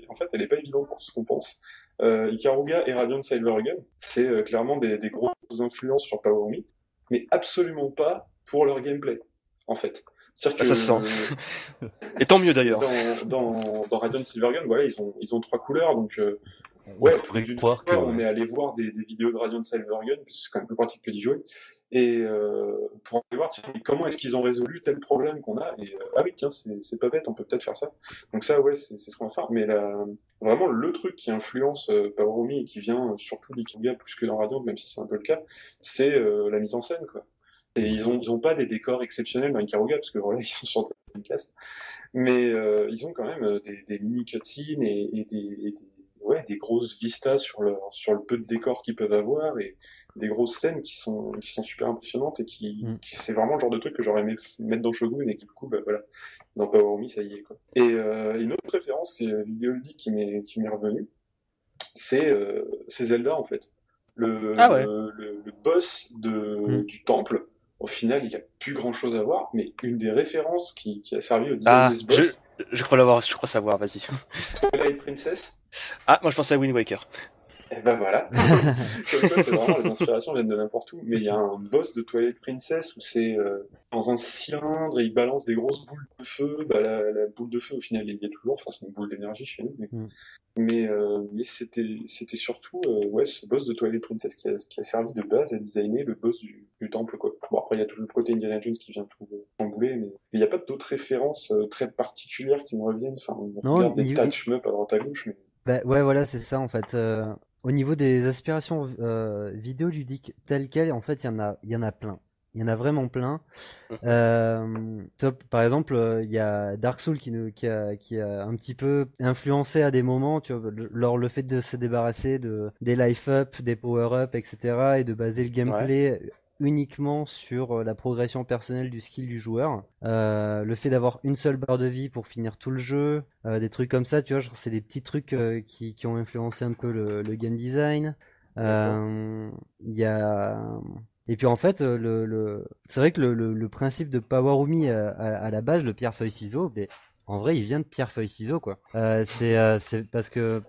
en fait, elle est pas évidente pour ce qu'on pense. Euh, Ikaruga et Radiant Silvergun, c'est clairement des, des grosses influences sur Power Me mais absolument pas pour leur gameplay, en fait. Ah, que, ça se sent. Et tant mieux d'ailleurs. Dans, dans, dans Radiant Silvergun, voilà, ils ont, ils ont trois couleurs, donc euh, ouais, d'une fois, on est allé voir des, des vidéos de Radiant Silvergun, parce que c'est quand même plus pratique que d'y jouer, et euh, pour aller voir tiens, comment est-ce qu'ils ont résolu tel problème qu'on a? Et euh, ah oui, tiens, c'est pas bête, on peut peut-être faire ça. Donc ça, ouais, c'est ce qu'on va faire. Mais là, vraiment, le truc qui influence euh, et qui vient surtout d'Ikiga plus que dans Radiant, même si c'est un peu le cas, c'est euh, la mise en scène, quoi. Et ils ont, ils ont pas des décors exceptionnels dans Ikaruga, parce que voilà, ils sont sur Dreamcast. Mais euh, ils ont quand même des, des mini cutscenes et, et, des, et des ouais, des grosses vistas sur le, sur le peu de décors qu'ils peuvent avoir et des grosses scènes qui sont, qui sont super impressionnantes et qui, mm. qui c'est vraiment le genre de truc que j'aurais aimé mettre dans Shogun et qui, du coup, bah voilà, dans Power Me, ça y est, quoi. Et euh, une autre référence, c'est euh, Vidéoludique qui m'est, qui m'est revenu, c'est, euh, c'est Zelda, en fait. Le, ah ouais. le, le, boss de, mm. du temple, au final, il n'y a plus grand chose à voir, mais une des références qui, qui a servi au design ah, de ce boss. Je, je crois l'avoir, je crois savoir, vas-y. Twilight Princess. Ah, moi je pensais à Wind Waker. Et eh ben voilà. c'est vraiment les inspirations viennent de n'importe où. Mais il y a un boss de Twilight Princess où c'est euh, dans un cylindre et il balance des grosses boules de feu. Bah, la, la boule de feu, au final, il y a toujours. Enfin, c'est une boule d'énergie chez nous. Mais, mm. mais, euh, mais c'était, c'était surtout euh, ouais, ce boss de Twilight Princess qui a, qui a servi de base à designer le boss du, du temple. Quoi. Bon, après, il y a tout le côté Indiana Jones qui vient tout chambouler. Mais il n'y a pas d'autres références euh, très particulières qui me reviennent. Enfin, on non, regarde des touch up à droite à gauche. Mais... Bah, ouais, voilà, c'est ça en fait. Euh, au niveau des aspirations euh, vidéoludiques telles quelles, en fait, il y en a, il y en a plein. il y en a vraiment plein. Euh, top, par exemple, euh, il y a Dark Souls qui, nous, qui, a, qui a un petit peu influencé à des moments, tu vois, lors le fait de se débarrasser de des life up, des power up, etc., et de baser le gameplay uniquement sur euh, la progression personnelle du skill du joueur. Euh, le fait d'avoir une seule barre de vie pour finir tout le jeu, euh, des trucs comme ça, tu vois, c'est des petits trucs euh, qui, qui, ont influencé un peu le, le game design. Il y a et puis en fait, le, le... c'est vrai que le, le, principe de Powerumi à, à, la base, le pierre feuille ciseau, mais en vrai, il vient de pierre feuille ciseau quoi. C'est c'est parce que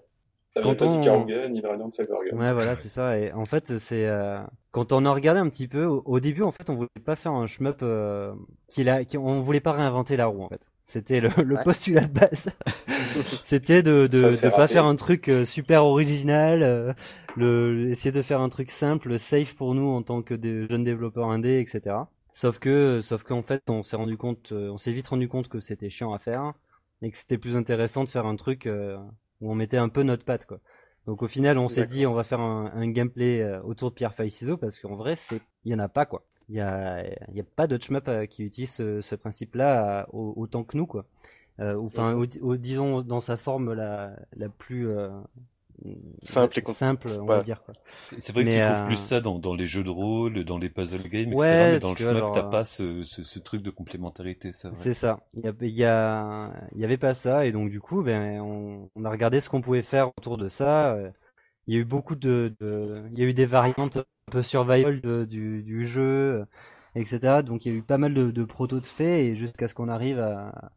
ça quand on ni de Radiant Ouais, voilà, c'est ça. Et en fait, c'est euh... quand on a regardé un petit peu au, début, en fait, on voulait pas faire un shmup euh... qui a, qui... on voulait pas réinventer la roue en fait. C'était le, le postulat de base. C'était de de, de pas faire un truc euh, super original, euh, le essayer de faire un truc simple, safe pour nous en tant que des jeunes développeurs indés, etc. Sauf que sauf qu'en fait on s'est rendu compte, euh, on s'est vite rendu compte que c'était chiant à faire et que c'était plus intéressant de faire un truc où on mettait un peu notre patte quoi. Donc au final on s'est dit on va faire un, un gameplay autour de pierre feuille ciseaux parce qu'en vrai c'est il y en a pas quoi. Il y a il y a pas d'autres shmup qui utilisent ce, ce principe-là autant que nous quoi euh, enfin, disons dans sa forme la, la plus euh, simple, et simple, on va dire. C'est vrai que tu trouves plus euh, ça dans, dans les jeux de rôle, dans les puzzle games, etc. mais dans le shmup, t'as pas ce, ce, ce, truc de complémentarité, ça. C'est ça. Il y, a, il y, a, il y avait pas ça, et donc du coup, ben, on, on a regardé ce qu'on pouvait faire autour de ça. Il y a eu beaucoup de, de il y a eu des variantes un peu survival de, du, du jeu, etc. Donc il y a eu pas mal de, de protos de faits, et jusqu'à ce qu'on arrive à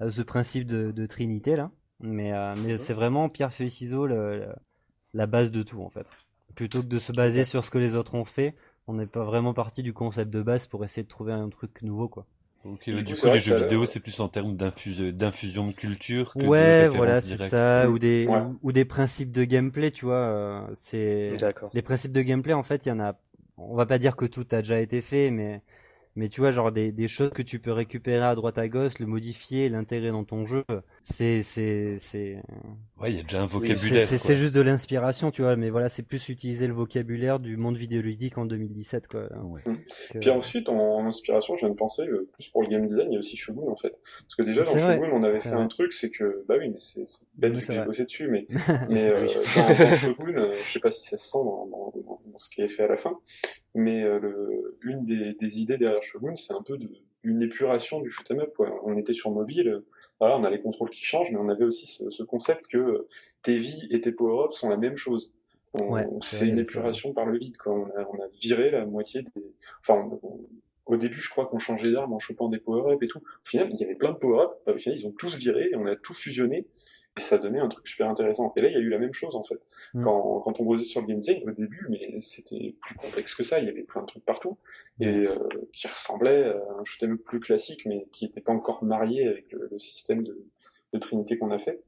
euh, ce principe de, de, trinité là. Mais, euh, mais c'est vraiment pierre feuille ciseaux la base de tout en fait. Plutôt que de se baser sur ce que les autres ont fait, on n'est pas vraiment parti du concept de base pour essayer de trouver un truc nouveau quoi. Donc, du coup, les jeux vidéo, c'est plus en termes d'infusion de culture que ouais, voilà, c'est ça, ou des ou, des principes de gameplay, tu vois. Euh, c'est les principes de gameplay, en fait, il y en a. On va pas dire que tout a déjà été fait, mais mais tu vois, genre des, des choses que tu peux récupérer à droite à gauche, le modifier, l'intégrer dans ton jeu, c'est c'est c'est. Ouais, il y a déjà un vocabulaire. c'est juste de l'inspiration, tu vois. Mais voilà, c'est plus utiliser le vocabulaire du monde vidéoludique en 2017, quoi. Ouais. Puis ensuite, en, inspiration, je viens de penser, euh, plus pour le game design, il y a aussi Shogun en fait. Parce que déjà dans Shogun, on avait fait un truc, c'est que bah oui, mais c'est bête vu que j'ai bossé dessus, mais mais euh, dans, Shogun, euh, je sais pas si ça se sent dans, dans, dans, ce qui est fait à la fin, mais euh, le, une des, des idées derrière Shogun, c'est un peu de, une épuration du shoot'em up. On était sur mobile, voilà, on a les contrôles qui changent, mais on avait aussi ce, ce concept que tes vies et tes power-ups sont la même chose. c'est une épuration par le vide. Quoi. On, a, on a viré la moitié des. Enfin, au début, je crois qu'on changeait d'armes en chopant des power-ups et tout. Au final, il y avait plein de power-ups. Bah, au final, ils ont tous viré et on a tout fusionné et ça donnait un truc super intéressant. Et là, il y a eu la même chose en fait. Mm. Quand, quand on bossait sur le game design au début, mais c'était plus complexe que ça. Il y avait plein de trucs partout et mm. euh, qui ressemblaient à un shoot'em plus classique, mais qui n'était pas encore marié avec le, le système de, de Trinité qu'on a fait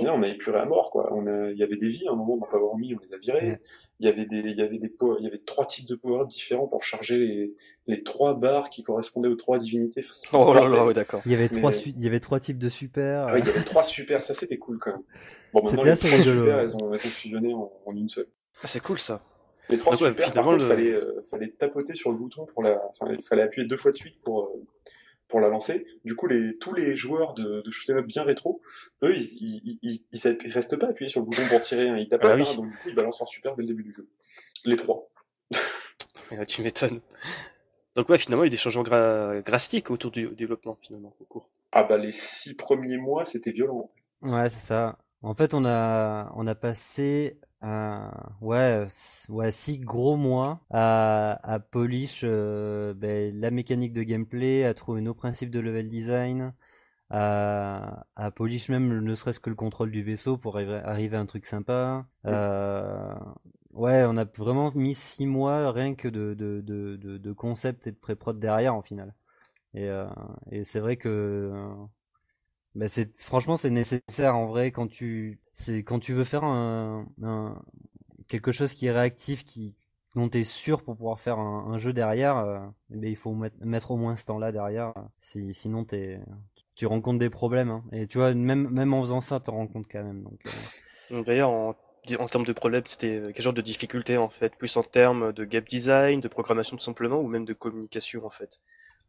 on a épuré à mort, quoi. On a, il y avait des vies, à un moment, dans Power Me, on les a virées. Il y avait des, il y avait des, il y avait trois types de power différents pour charger les, les trois barres qui correspondaient aux trois divinités. Oh là là, d'accord. Il y avait trois, il y avait trois types de super. Ah, il y avait trois super, ça c'était cool quand même. Bon, maintenant, les trois super, elles ont, elles ont fusionné en, en une seule. Ah, c'est cool ça. Les trois super, par contre, le... fallait, euh, fallait tapoter sur le bouton pour la, enfin, il fallait appuyer deux fois de suite pour, euh, pour la lancer. Du coup, les, tous les joueurs de, de shoot'em up bien rétro, eux, ils, ils, ils, ils, restent pas appuyés sur le bouton pour tirer, hein. ils tapent ah, oui. donc du coup, ils balancent leur super dès le début du jeu. Les trois. tu m'étonnes. Donc ouais, finalement, il y a des changements gra drastiques autour du développement, finalement, au cours. Ah bah les six premiers mois, c'était violent. Ouais, c'est ça. En fait, on a, on a passé euh, ouais, ouais, six gros mois à, polish euh, ben, la mécanique de gameplay, à trouver nos principes de level design, à, polish même ne serait-ce que le contrôle du vaisseau pour arriver, à un truc sympa. Euh, ouais, on a vraiment mis six mois rien que de, de, de, concept et de pré-prod derrière en final. Et c'est vrai que bah franchement c'est nécessaire en vrai quand tu c'est quand tu veux faire quelque chose qui est réactif qui dont tu es sûr pour pouvoir faire un, jeu derrière euh, eh ben, il faut mettre, au moins ce temps là derrière si, sinon t'es tu rencontres des problèmes hein. et tu vois même même en faisant ça tu compte quand même donc euh... d'ailleurs en en termes de problème, c'était quel genre de difficulté en fait? Plus en termes de game design, de programmation tout simplement, ou même de communication en fait?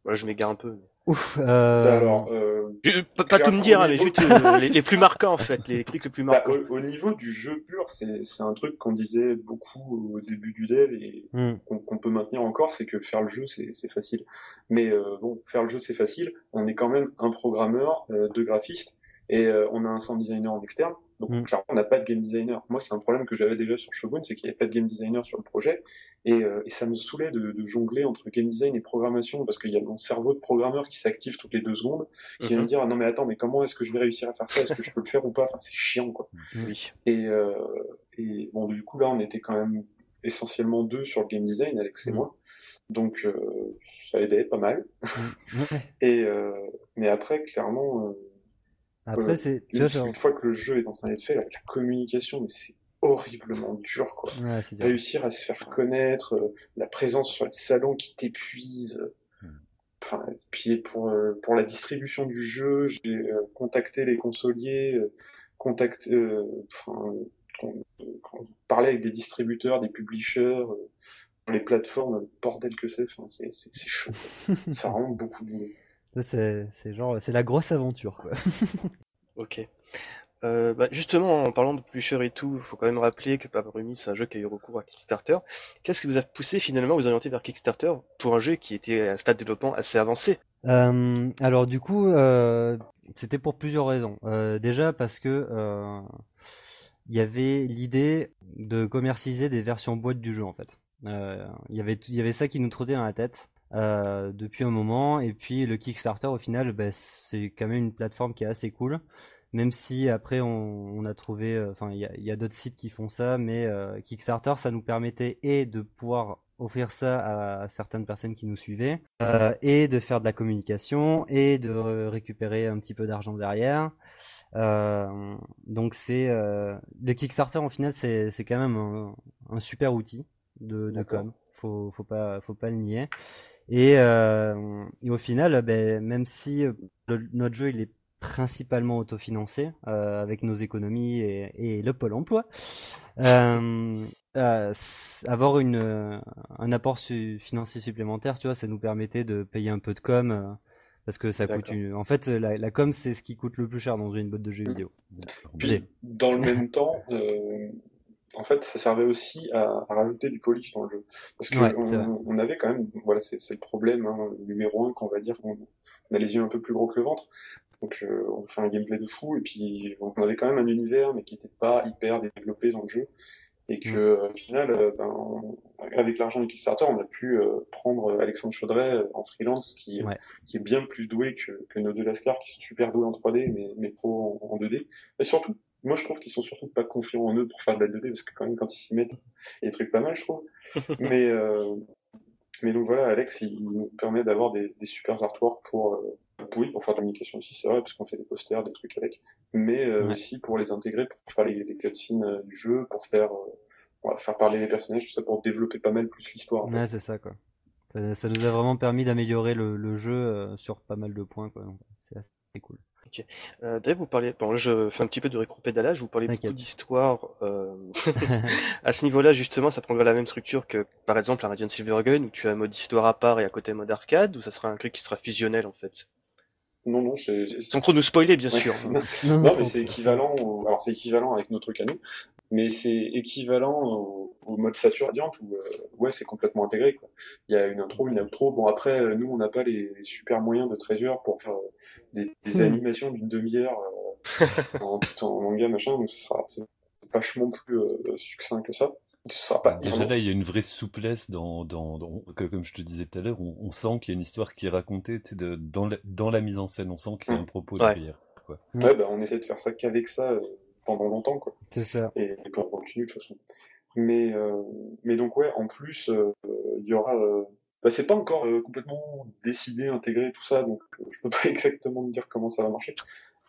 Voilà, je m'égare un peu. Ouf. Euh... Alors, euh... pas, tout me dire, hein, mais juste euh, les, les, plus marquants en fait, les trucs les plus bah, marquants. Bah, au, au, niveau du jeu pur, c'est un truc qu'on disait beaucoup au début du dev et mm. qu'on peut maintenir encore, c'est que faire le jeu c'est facile. Mais euh, bon, faire le jeu c'est facile. On est quand même un programmeur, euh, deux graphistes et on a un sound designer en externe. Donc mm. clairement, on n'a pas de game designer. Moi, c'est un problème que j'avais déjà sur Shogun, c'est qu'il n'y avait pas de game designer sur le projet, et, euh, et ça me saoulait de, de, jongler entre game design et programmation, parce qu'il y a mon cerveau de programmeur qui s'active toutes les deux secondes, qui vient me mm-hmm. dire ah non mais attends, mais comment est-ce que je vais réussir à faire ça? Est-ce que je peux le faire ou pas Enfin, c'est chiant quoi. Oui. Et, euh, et bon, du coup là, on était quand même essentiellement deux sur le game design, Alex et mm. moi. Donc euh, ça aidait pas mal. Mm. et euh, mais après, clairement euh, après, c'est. Une, fois que le jeu est en train d'être fait, la, communication, mais c'est horriblement dur, quoi. Réussir à se faire connaître, euh, la présence sur le salon qui t'épuise. Hmm. Enfin, puis pour euh, pour la distribution du jeu, j'ai euh, contacté les consoliers, contacté, enfin, parler avec des distributeurs, des publishers, les plateformes, bordel que c'est, enfin, c'est chaud. ça rend beaucoup de. C'est genre, c'est la grosse aventure. Quoi. ok. Euh, bah justement, en parlant de Plusher et tout, il faut quand même rappeler que Paparumi, c'est un jeu qui a eu recours à Kickstarter. Qu'est-ce qui vous a poussé finalement à vous orienter vers Kickstarter pour un jeu qui était à un stade de développement assez avancé? Euh, Alors du coup, euh, c'était pour plusieurs raisons. Déjà parce que il y avait l'idée de commercialiser des versions boîte du jeu en fait. Il y avait il y avait ça qui nous trottait dans la tête. Euh, depuis un moment. Et puis le Kickstarter, au final, bah, c'est quand même une plateforme qui est assez cool. Même si après on, a trouvé, euh, enfin il y a, d'autres sites qui font ça, mais euh, Kickstarter, ça nous permettait et de pouvoir offrir ça à, certaines personnes qui nous suivaient, et de faire de la communication et de récupérer un petit peu d'argent derrière. donc c'est le Kickstarter au final c'est quand même un, super outil de, de com. Faut faut pas faut pas le nier. Et, euh, et au final, ben, même si euh, notre jeu il est principalement autofinancé euh, avec nos économies et, et le pôle emploi, euh, euh, avoir une un apport financier supplémentaire, tu vois, ça nous permettait de payer un peu de com parce que ça coûte une... en fait la, la com c'est ce qui coûte le plus cher dans une boîte de jeux vidéo. Puis, dans le même temps, euh, en fait, ça servait aussi à, à, rajouter du polish dans le jeu. Parce que on, on, avait quand même, voilà, c'est le problème hein, numéro un qu'on va dire, on, on, a les yeux un peu plus gros que le ventre. Donc euh, on fait un gameplay de fou et puis on avait quand même un univers mais qui n'était pas hyper développé dans le jeu et que mm. au final, euh, ben, avec l'argent du Kickstarter, on a pu euh, prendre Alexandre Chaudret en freelance qui, qui est bien plus doué que, que nos deux Lascar qui sont super doués en 3D mais, mais pro en, en 2D. Et surtout moi, je trouve qu'ils sont surtout pas confiants en eux pour faire de la 2D, parce que quand même, quand ils s'y mettent, il y a des trucs pas mal, je trouve. mais, euh, mais donc voilà, Alex, il nous permet d'avoir des, des super artworks pour, euh, oui, pour faire de la communication aussi, c'est vrai, parce qu'on fait des posters, des trucs avec, mais euh, aussi pour les intégrer, pour faire les, les cutscenes euh, du jeu, pour faire, euh, faire parler les personnages, tout ça, pour développer pas mal plus l'histoire. Ouais, c'est ça, quoi. Ça, ça, nous a vraiment permis d'améliorer le, le, jeu euh, sur pas mal de points, quoi. C'est assez cool. Ok. Euh, D'ailleurs, vous parlez, bon, là, je fais un petit peu de récropédalage, vous parlez beaucoup d'histoire. Euh... à ce niveau-là, justement, ça prendra la même structure que, par exemple, un Radiant Silvergun, où tu as un mode histoire à part et à côté un mode arcade, ou ça sera un truc qui sera fusionnel, en fait? Non, non, c'est. Sans trop nous spoiler, bien sûr. non, mais c'est équivalent. Alors, c'est équivalent avec notre canon, mais c'est équivalent au, mode Saturn où, euh, ouais, c'est complètement intégré. Quoi. Il y a une intro, une outro. Bon, après, euh, nous, on n'a pas les, super moyens de treasure pour faire euh, des, des hmm. animations d'une demi-heure en tout en manga, machin, donc ce sera vachement plus succinct que ça. Déjà là, il y a une vraie souplesse dans, dans, comme je te disais tout à l'heure, on, sent qu'il y a une histoire qui est racontée de, dans, la, dans la mise en scène, on sent qu'il y a un propos derrière. Quoi. Ouais, bah, on essaie de faire ça qu'avec ça euh, pendant longtemps, quoi. C'est ça. Et, et, puis on continue de toute façon. Mais, euh, mais donc ouais, en plus, euh, il y aura. bah, c'est pas encore complètement décidé, intégré, tout ça, donc je peux pas exactement dire comment ça va marcher.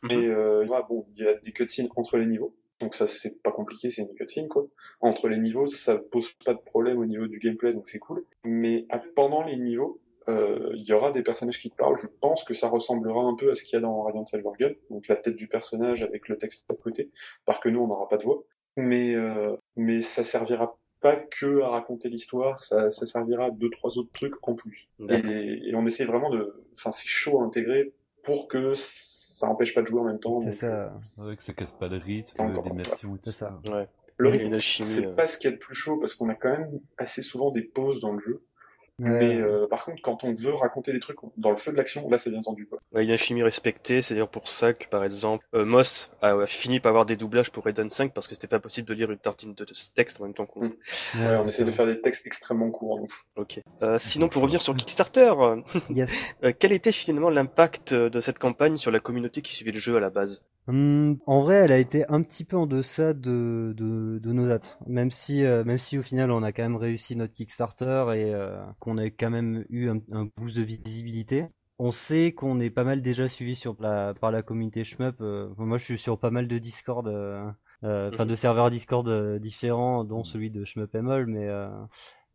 Mhm. Mais il y aura, bon, il y a des cutscenes entre les niveaux. Donc ça c'est pas compliqué, c'est une cutscene quoi. Entre les niveaux, ça pose pas de problème au niveau du gameplay, donc c'est cool. Mais pendant les niveaux, euh, il y aura des personnages qui te parlent. Je pense que ça ressemblera un peu à ce qu'il y a dans Radiant Silvergun, donc la tête du personnage avec le texte à côté, parce que nous on n'aura pas de voix. mais mais ça servira pas que à raconter l'histoire, ça, ça servira à deux trois autres trucs en plus. Et, et, on essaie vraiment de, enfin c'est chaud à intégrer pour que ça empêche pas de jouer en même temps. C'est ça. Ouais, que ça casse pas le rythme, l'immersion et tout ça. Ouais. Le rythme, c'est pas ce qu'il y a de plus chaud parce qu'on a quand même assez souvent des pauses dans le jeu. Mais euh, par contre, quand on veut raconter des trucs dans le feu de l'action, là, c'est bien tendu. Quoi. Ouais, il y a une chimie respectée, c'est d'ailleurs pour ça que, par exemple, euh, Moss a, fini par avoir des doublages pour Raiden 5 parce que c'était pas possible de lire une tartine de, texte en même temps qu'on. Mm. Ouais, on essaie de faire des textes extrêmement courts. Ok. Euh, sinon, pour revenir sur Kickstarter, yes. Euh, quel était finalement l'impact de cette campagne sur la communauté qui suivait le jeu à la base? Hum, en vrai, elle a été un petit peu en deçà de, de, de nos dates. Même si, euh, même si au final, on a quand même réussi notre Kickstarter et euh, qu'on a quand même eu un, un, boost de visibilité. On sait qu'on est pas mal déjà suivi sur la, par la communauté Shmup. Euh, moi, je suis sur pas mal de Discord, enfin de mhm. serveurs Discord différents, dont celui de Shmup mais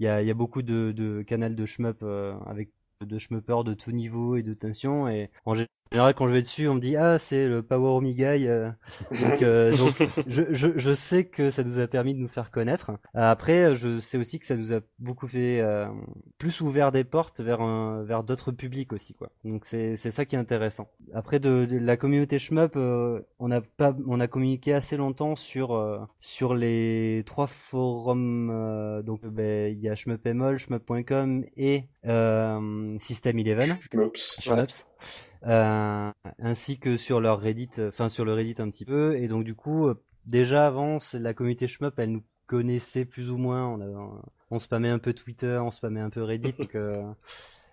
il y a, y, a, beaucoup de, de canals de Shmup avec de shmuppers de tout niveau et de tension et en général, quand je vais dessus, on me dit ah c'est le Power Omigai. Euh. donc, euh, donc je, je, je, sais que ça nous a permis de nous faire connaître. Après, je sais aussi que ça nous a beaucoup fait euh, plus ouvert des portes vers un, vers d'autres publics aussi quoi. Donc c'est c'est ça qui est intéressant. Après de, la communauté shmup, on a pas on a communiqué assez longtemps sur sur les trois forums. donc ben, il y a shmup.com et System 11. Shmups. Euh, ainsi que sur leur Reddit, enfin sur le Reddit un petit peu. Et donc du coup, euh, déjà avant, la communauté Shmup, elle nous connaissait plus ou moins. On, on spammait un peu Twitter, on spammait un peu Reddit, donc euh,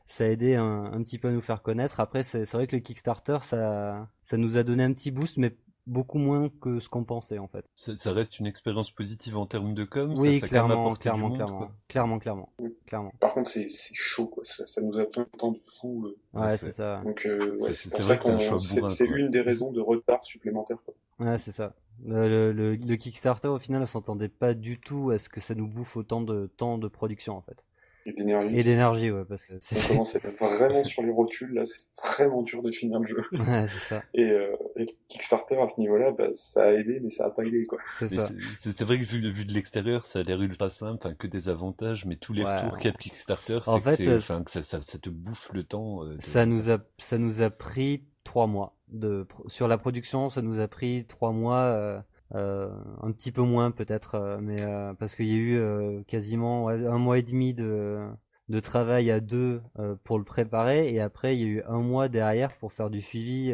ça a aidé un, un, petit peu à nous faire connaître. Après, c'est vrai que le Kickstarter, ça, ça nous a donné un petit boost, mais beaucoup moins que ce qu'on pensait en fait. Ça, reste une expérience positive en termes de com. Oui, ça, clairement, clairement, clairement, clairement, clairement, clairement. Par contre, c'est chaud quoi. Ça, ça, nous a pris un temps de fou. Euh. Ouais, c'est ça. Donc, euh, ouais, c'est vrai que c'est une des raisons de retard supplémentaire. Quoi. Ouais, c'est ça. Le, le, le, Kickstarter, au final, on s'entendait pas du tout à ce que ça nous bouffe autant de temps de production en fait. Et d'énergie. Et d'énergie, ouais, parce que c'est. On commence à être vraiment sur les rotules, là, c'est vraiment dur de finir le jeu. Ouais, c'est ça. Et, euh, et, Kickstarter, à ce niveau-là, bah, ça a aidé, mais ça a pas aidé, quoi. C'est ça. C'est vrai que vu, vu de l'extérieur, ça a l'air ultra simple, enfin, que des avantages, mais tous les retours qu'il y a de Kickstarter, c'est que, euh, enfin, que ça, ça, ça, te bouffe le temps. Euh, ça nous a, ça nous a pris trois mois de, sur la production, ça nous a pris trois mois, euh, euh, un petit peu moins peut-être, euh, mais euh, parce qu'il y a eu quasiment un mois et demi de, de travail à deux pour le préparer, et après il y a eu un mois derrière pour faire du suivi.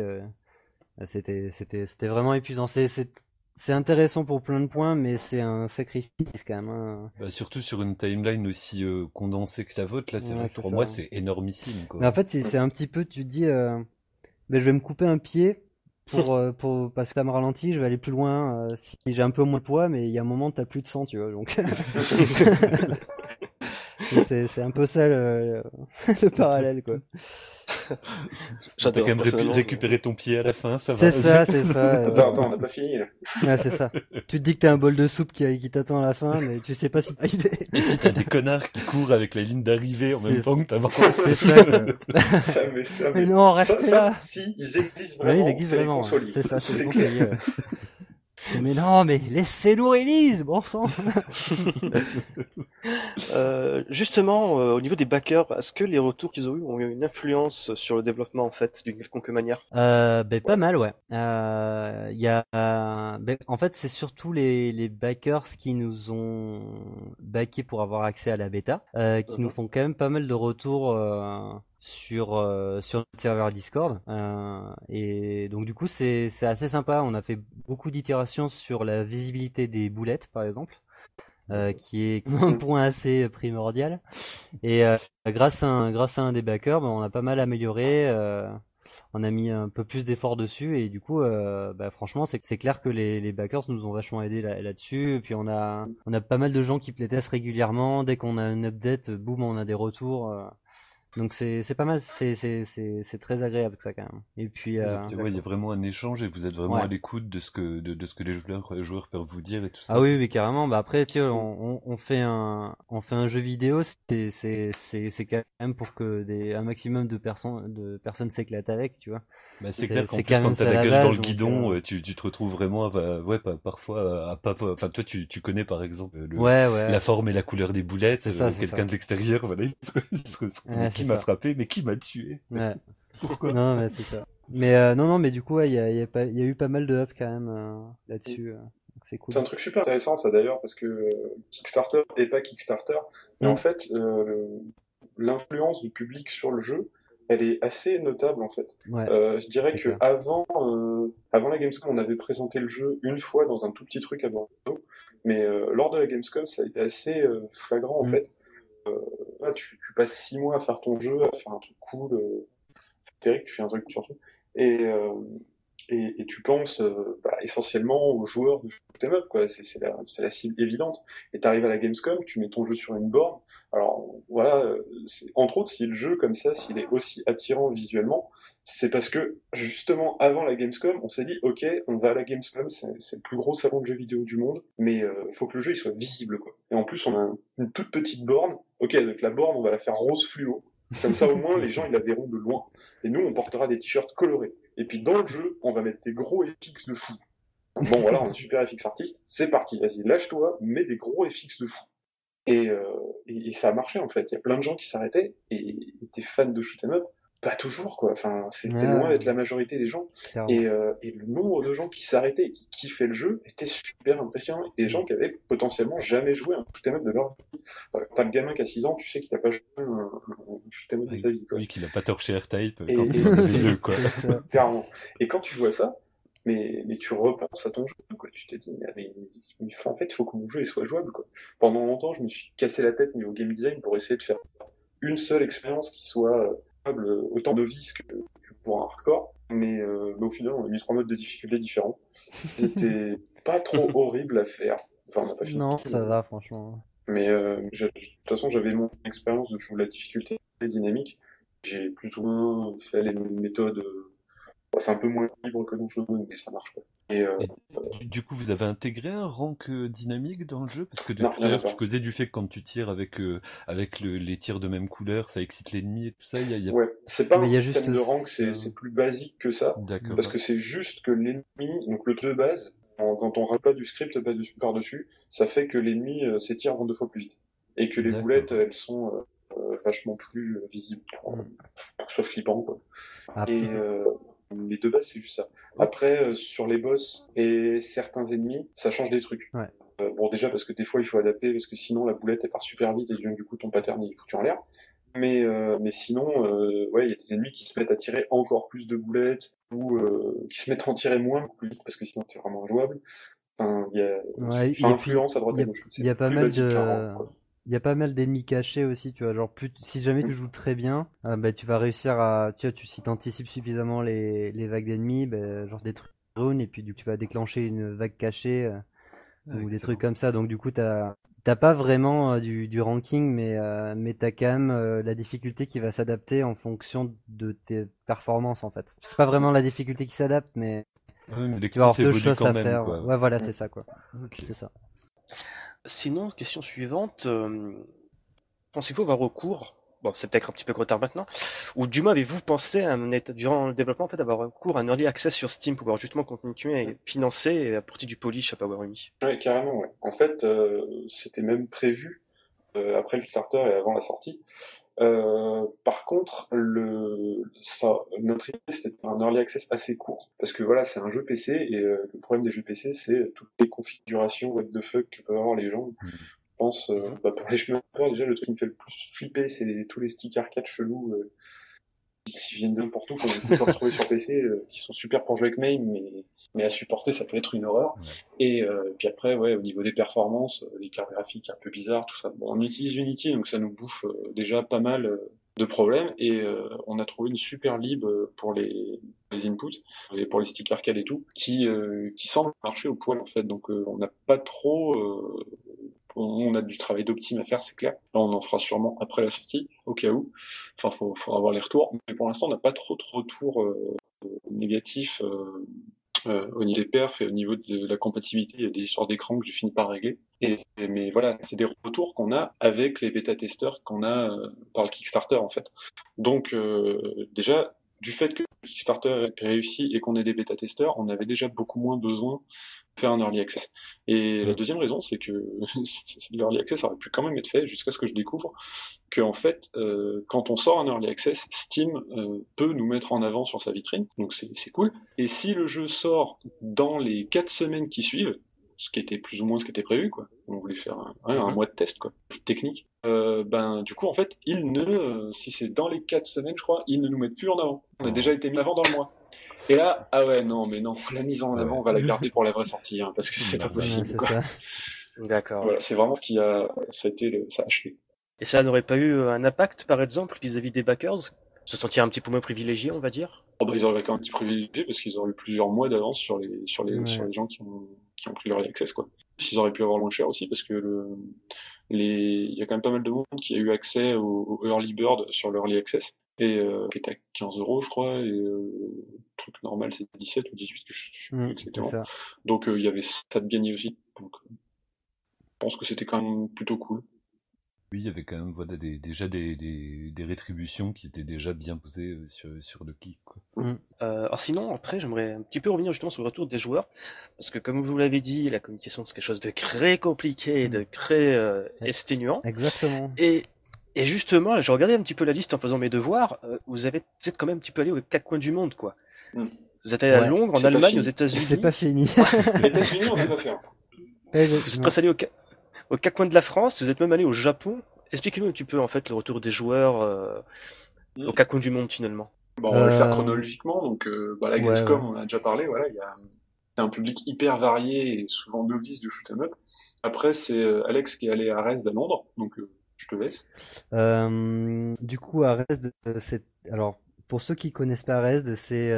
c'était c'était c'était vraiment épuisant. C'est c'est intéressant pour plein de points, mais c'est un sacrifice quand même. Hein. Bah, surtout sur une timeline aussi condensée que la vôtre, là, c'est que pour moi, c'est énormissime. Quoi. Mais en fait, c'est un petit peu, tu te dis, euh, ben, je vais me couper un pied pour, euh, pour parce que ça me ralentit, je vais aller plus loin. Euh, si j'ai un peu moins de poids, mais il y a un moment t'as plus de sang, tu vois. Donc c'est un peu ça le, le parallèle quoi. J'adore. quand même récupérer ton pied à la fin, ça va. C'est ça, c'est ça. Attends, attends, on n'a pas fini là. Ouais, c'est ça. Tu te dis que t'as un bol de soupe qui, qui t'attend à la fin, mais tu sais pas si t'as idée. Et puis t'as des connards qui courent avec la ligne d'arrivée en même temps que t'avances. C'est ça. ça, mais, ça, mais, non, restez là. si, ils existent vraiment. Ouais, ils existent vraiment. C'est ça, c'est conseillé. Mais non, mais laissez-nous release, bon sang. euh, justement, euh, au niveau des backers, est-ce que les retours qu'ils ont eu ont eu une influence sur le développement en fait d'une quelconque manière? Euh, ben, pas mal, ouais. Il euh, y a, ben, en fait, c'est surtout les, les backers qui nous ont backé pour avoir accès à la bêta, qui nous font quand même pas mal de retours sur euh, sur notre serveur Discord euh, et donc du coup c'est c'est assez sympa. On a fait beaucoup d'itérations sur la visibilité des boulettes par exemple euh, qui est un point assez primordial. Et euh, grâce à un, grâce à un des backers ben, on a pas mal amélioré euh, on a mis un peu plus d'efforts dessus. Et du coup bah, franchement c'est c'est clair que les, les backers nous ont vachement aidé là, dessus et puis on a on a pas mal de gens qui playtestent régulièrement. Dès qu'on a un update boum on a des retours Donc c'est pas mal, c'est très agréable ça quand même. Et puis euh... il y a vraiment un échange et vous êtes vraiment à l'écoute de ce que de, de, ce que les joueurs les joueurs peuvent vous dire et tout ça. Ah oui oui carrément. Bah après tu sais on, on, fait un on fait un jeu vidéo c'est c'est c'est quand même pour que des un maximum de personnes de personnes s'éclatent avec tu vois. Bah c'est clair qu'en plus quand t'as la gueule dans le guidon euh, tu tu te retrouves vraiment ouais parfois à pas enfin toi tu tu connais par exemple le, ouais, ouais. la forme et la couleur des boulettes euh, quelqu'un de l'extérieur voilà qui m'a frappé mais qui m'a tué? Ouais. Pourquoi? Non, mais c'est ça. Mais euh, non, non, mais du coup, il y, a, y, a pas, y a eu pas mal de up quand même euh, là-dessus. Euh, c'est cool. Un truc super intéressant, ça d'ailleurs, parce que Kickstarter et pas Kickstarter, mais mm. en fait, l'influence du public sur le jeu, elle est assez notable en fait. Ouais, je dirais que avant, avant la Gamescom, on avait présenté le jeu une fois dans un tout petit truc à Bordeaux, mais lors de la Gamescom, ça a été assez flagrant en mm. fait. Tu, tu, passes six mois à faire ton jeu, à faire un truc cool, Eric, tu fais un truc surtout. Et, euh, et, et, tu penses euh, bah, essentiellement aux joueurs de shoot'em up, quoi. C'est la, cible évidente. Et tu arrives à la Gamescom, tu mets ton jeu sur une borne. Alors voilà, entre autres, si le jeu comme ça, s'il est aussi attirant visuellement, c'est parce que justement avant la Gamescom, on s'est dit ok, on va à la Gamescom, c'est le plus gros salon de jeux vidéo du monde, mais euh, faut que le jeu il soit visible quoi. Et en plus, on a une toute petite borne. Ok, donc la borne, on va la faire rose fluo. Comme ça, au moins, les gens, ils la verront de loin. Et nous, on portera des t-shirts colorés. Et puis, dans le jeu, on va mettre des gros FX de fou. Bon, voilà, on est super FX artiste. C'est parti. Vas-y, lâche-toi, mets des gros FX de fou. Et, euh, et, ça a marché, en fait. Il y a plein de gens qui s'arrêtaient et étaient fans de shoot'em up pas toujours quoi. Enfin c'était loin d'être la majorité des gens. Et, euh, et, le nombre de gens qui s'arrêtaient et qui kiffaient le jeu était super impressionnant. Des gens qui avaient potentiellement jamais joué un shoot'em up de leur vie. T'as le gamin qui a 6 ans tu sais qu'il a pas joué un, un shoot'em up de sa vie quoi. oui qu'il a pas torché R-Type quand il jeu quoi. clairement. Et quand tu vois ça mais, mais tu repenses à ton jeu, quoi. Tu te dis, mais, mais, en fait, il faut que mon jeu soit jouable, quoi. Pendant longtemps, je me suis cassé la tête niveau game design pour essayer de faire une seule expérience qui soit autant novice que, pour un hardcore. Mais, euh, mais, au final, on a mis trois modes de difficulté différents. C'était pas trop horrible à faire. Enfin, on n'a pas fini. Non, ça va, franchement. Mais euh, de toute façon, j'avais mon expérience de la difficulté dynamique. J'ai plus ou moins fait les méthodes euh, c'est un peu moins libre que dans Shogun, mais ça marche pas. Et, euh, du coup, vous avez intégré un rank euh, dynamique dans le jeu? Parce que depuis tout à l'heure, tu causais du fait que quand tu tires avec, euh, avec le, les tirs de même couleur, ça excite l'ennemi et tout ça. Y a, y a... Ouais, c'est pas un système de rank, c'est plus basique que ça. Parce que c'est juste que l'ennemi, donc le 2 de base, quand on rate pas du script par-dessus, ça fait que l'ennemi, ses tirs vont deux fois plus vite. Et que les boulettes, elles sont vachement plus visibles pour, pour, que ce soit flippant. Quoi. Ah, et, les deux bases, c'est juste ça. Après, euh, sur les boss et certains ennemis, ça change des trucs. Ouais. Euh, bon, déjà parce que des fois il faut adapter parce que sinon la boulette elle part super vite et du coup ton pattern il est foutu en l'air. Mais euh, mais sinon, ouais, il y a des ennemis qui se mettent à tirer encore plus de boulettes ou qui se mettent à en tirer moins plus vite parce que sinon c'est vraiment injouable. Enfin, il y a, ouais, influence à droite et gauche. Il y a pas mal de il y a pas mal d'ennemis cachés aussi, tu vois. Genre, plus, si jamais tu joues très bien, euh, bah, tu vas réussir à, tu vois, tu, si t'anticipes suffisamment les, les vagues d'ennemis, bah, genre des trucs runes, et puis tu vas déclencher une vague cachée, euh, ou des trucs comme ça. Donc, du coup, t'as, t'as pas vraiment euh, du, du ranking, mais, mais t'as quand même la difficulté qui va s'adapter en fonction de tes performances, en fait. C'est pas vraiment la difficulté qui s'adapte, mais, mais tu vas avoir deux choses à faire. Quoi. Ouais, voilà, c'est ça, quoi. C'est ça. Sinon, question suivante. Euh, pensez-vous avoir recours Bon, c'est peut-être un petit peu trop tard maintenant. Ou du moins, avez-vous pensé, à durant le développement, en fait, d'avoir recours à un early access sur Steam pour pouvoir justement continuer à financer et apporter du polish à Power Umi Oui, carrément. En fait, euh, c'était même prévu euh, après le Kickstarter et avant la sortie. Euh, par contre, le, ça, notre idée c'était un early access assez court, parce que voilà, c'est un jeu PC et euh, le problème des jeux PC, c'est toutes les configurations what the fuck que peuvent avoir les gens. Mmh. Je pense, euh, bah, pour les chemins déjà le truc qui me fait le plus flipper, c'est tous les sticks arcade chelous qui viennent de n'importe où, qu'on peut retrouver sur PC, euh, qui sont super pour jouer avec MAME, mais, mais à supporter, ça peut être une horreur. Et euh, puis après, ouais, au niveau des performances, euh, les cartes graphiques un peu bizarres, tout ça. Bon, on utilise Unity, donc ça nous bouffe déjà pas mal de problèmes, et on a trouvé une super lib pour les, les inputs, et pour les sticks arcade et tout, qui, qui semble marcher au poil en fait. Donc on n'a pas trop on, a du travail d'optime à faire, c'est clair. Là, on en fera sûrement après la sortie, au cas où. Enfin, faut, faut avoir les retours. Mais pour l'instant, on n'a pas trop de retours euh, négatifs euh, euh, au niveau des perfs et au niveau de la compatibilité. Il y a des histoires d'écran que j'ai fini par régler. Mais voilà, c'est des retours qu'on a avec les bêta-testeurs qu'on a par le Kickstarter, en fait. Donc, déjà, du fait que Kickstarter réussit et qu'on ait des bêta-testeurs, on avait déjà beaucoup moins besoin faire un early access. Et la deuxième raison, c'est que l'early access aurait pu quand même être fait jusqu'à ce que je découvre que en fait, euh, quand on sort un early access, Steam euh, peut nous mettre en avant sur sa vitrine, donc c'est cool. Et si le jeu sort dans les quatre semaines qui suivent, ce qui était plus ou moins ce qui était prévu, quoi. On voulait faire un, un mois de test, quoi. Technique. Euh, ben, du coup, en fait, ils ne, si c'est dans les quatre semaines, je crois, ils ne nous mettent plus en avant. On a déjà été mis avant dans le mois. Et là, ah ouais, non, mais non, la mise en avant, on va la garder pour la vraie sortie, hein, parce que c'est pas possible. D'accord. Voilà, c'est vraiment qui a, ça a été, le, ça a achevé. Et ça n'aurait pas eu un impact, par exemple, vis-à-vis des backers? Se sentir un petit peu moins privilégié, on va dire? Oh bah, Ils auraient quand même un petit privilégié parce qu'ils auraient eu plusieurs mois d'avance sur les, sur, les, sur les gens qui ont, qui ont pris leur access, quoi. Ils auraient pu avoir moins cher aussi parce que le, les, il y a quand même pas mal de monde qui a eu accès au, Early Bird sur l'Early Access et euh, qui est à 15 euros je crois et euh, le truc normal c'est 17 ou 18 que je, je mmh, etc. donc euh, il y avait ça de gagner aussi donc euh, je pense que c'était quand même plutôt cool oui, il y avait quand même voilà, des, déjà des, des, des, rétributions qui étaient déjà bien posées euh, sur, sur le kick. Quoi. Mmh. Euh, alors sinon, après, j'aimerais un petit peu revenir justement sur le retour des joueurs, parce que comme vous l'avez dit, la communication c'est quelque chose de très compliqué et de très euh, exténuant. Exactement. Et, et justement, j'ai regardé un petit peu la liste en faisant mes devoirs, euh, vous, avez, vous êtes quand même un petit peu allé aux quatre coins du monde, quoi. Mmh. Vous êtes allé à Londres, en Allemagne, aux États-Unis. C'est pas fini. Les États-Unis, on sait pas faire. Vous êtes presque allé au aux quatre coins de la France, vous êtes même allé au Japon. Expliquez-nous un petit peu en fait le retour des joueurs euh, aux quatre coins du monde finalement. Bon, on va le faire euh, chronologiquement. Donc, euh, bah, la Gamescom, on en a déjà parlé. Voilà, il y a un public hyper varié et souvent novice du shoot'em up. Après, c'est Alex qui est allé à Resd à Londres, donc je te laisse. du coup, à Resd, c'est alors pour ceux qui connaissent pas Resd, c'est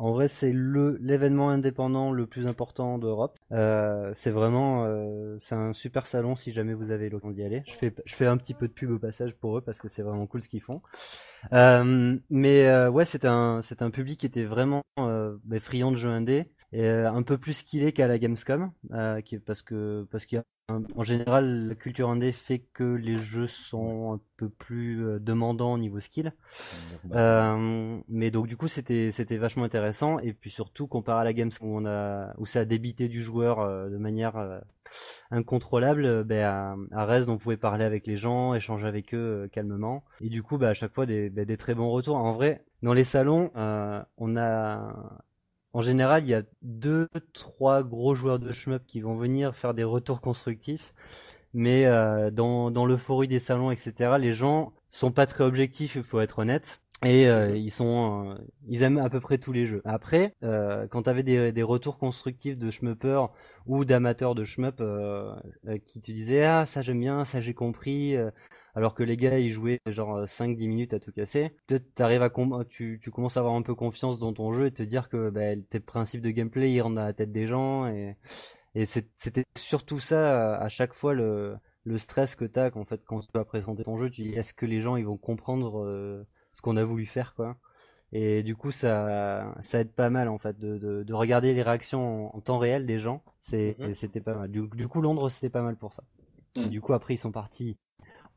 en vrai, c'est le l'événement indépendant le plus important d'Europe. Euh, c'est vraiment, euh, c'est un super salon si jamais vous avez l'occasion d'y aller. Je fais, je fais un petit peu de pub au passage pour eux parce que c'est vraiment cool ce qu'ils font. Euh, mais euh, ouais, c'est un, un public qui était vraiment euh, bah, friand de jeux indés euh, un peu plus qu'il est qu'à la Gamescom, euh, qui, parce que parce qu'en général la culture indé fait que les jeux sont un peu plus euh, demandants au niveau skill. Euh, mais donc du coup c'était c'était vachement intéressant et puis surtout comparé à la Gamescom où on a où ça a débité du joueur de manière incontrôlable, ben à, à Rez on pouvait parler avec les gens, échanger avec eux calmement et du coup bah, à chaque fois des, ben, des très bons retours. En vrai dans les salons on a en général, il y a deux, trois gros joueurs de shmup qui vont venir faire des retours constructifs. Mais euh, dans, l'euphorie des salons, etc., les gens sont pas très objectifs, il faut être honnête. Et euh, ils sont, euh, ils aiment à peu près tous les jeux. Après, quand t'avais des, des retours constructifs de shmuppers ou d'amateurs de shmup qui te disaient ah ça j'aime bien, ça j'ai compris, alors que les gars ils jouaient genre 5-10 minutes à tout casser. Peut-être à tu, tu commences à avoir un peu confiance dans ton jeu et te dire que bah, tes principes de gameplay ils rentrent dans la tête des gens et, et c'était surtout ça à chaque fois le, le stress que t'as en fait quand tu vas présenter ton jeu. Tu dis est-ce que les gens ils vont comprendre euh, ce qu'on a voulu faire quoi? Et du coup, ça, ça aide pas mal en fait de, de, de regarder les réactions en, temps réel des gens. Mhm. c'était pas mal. Du, du coup, Londres, c'était pas mal pour ça. Mhm. du coup, après, ils sont partis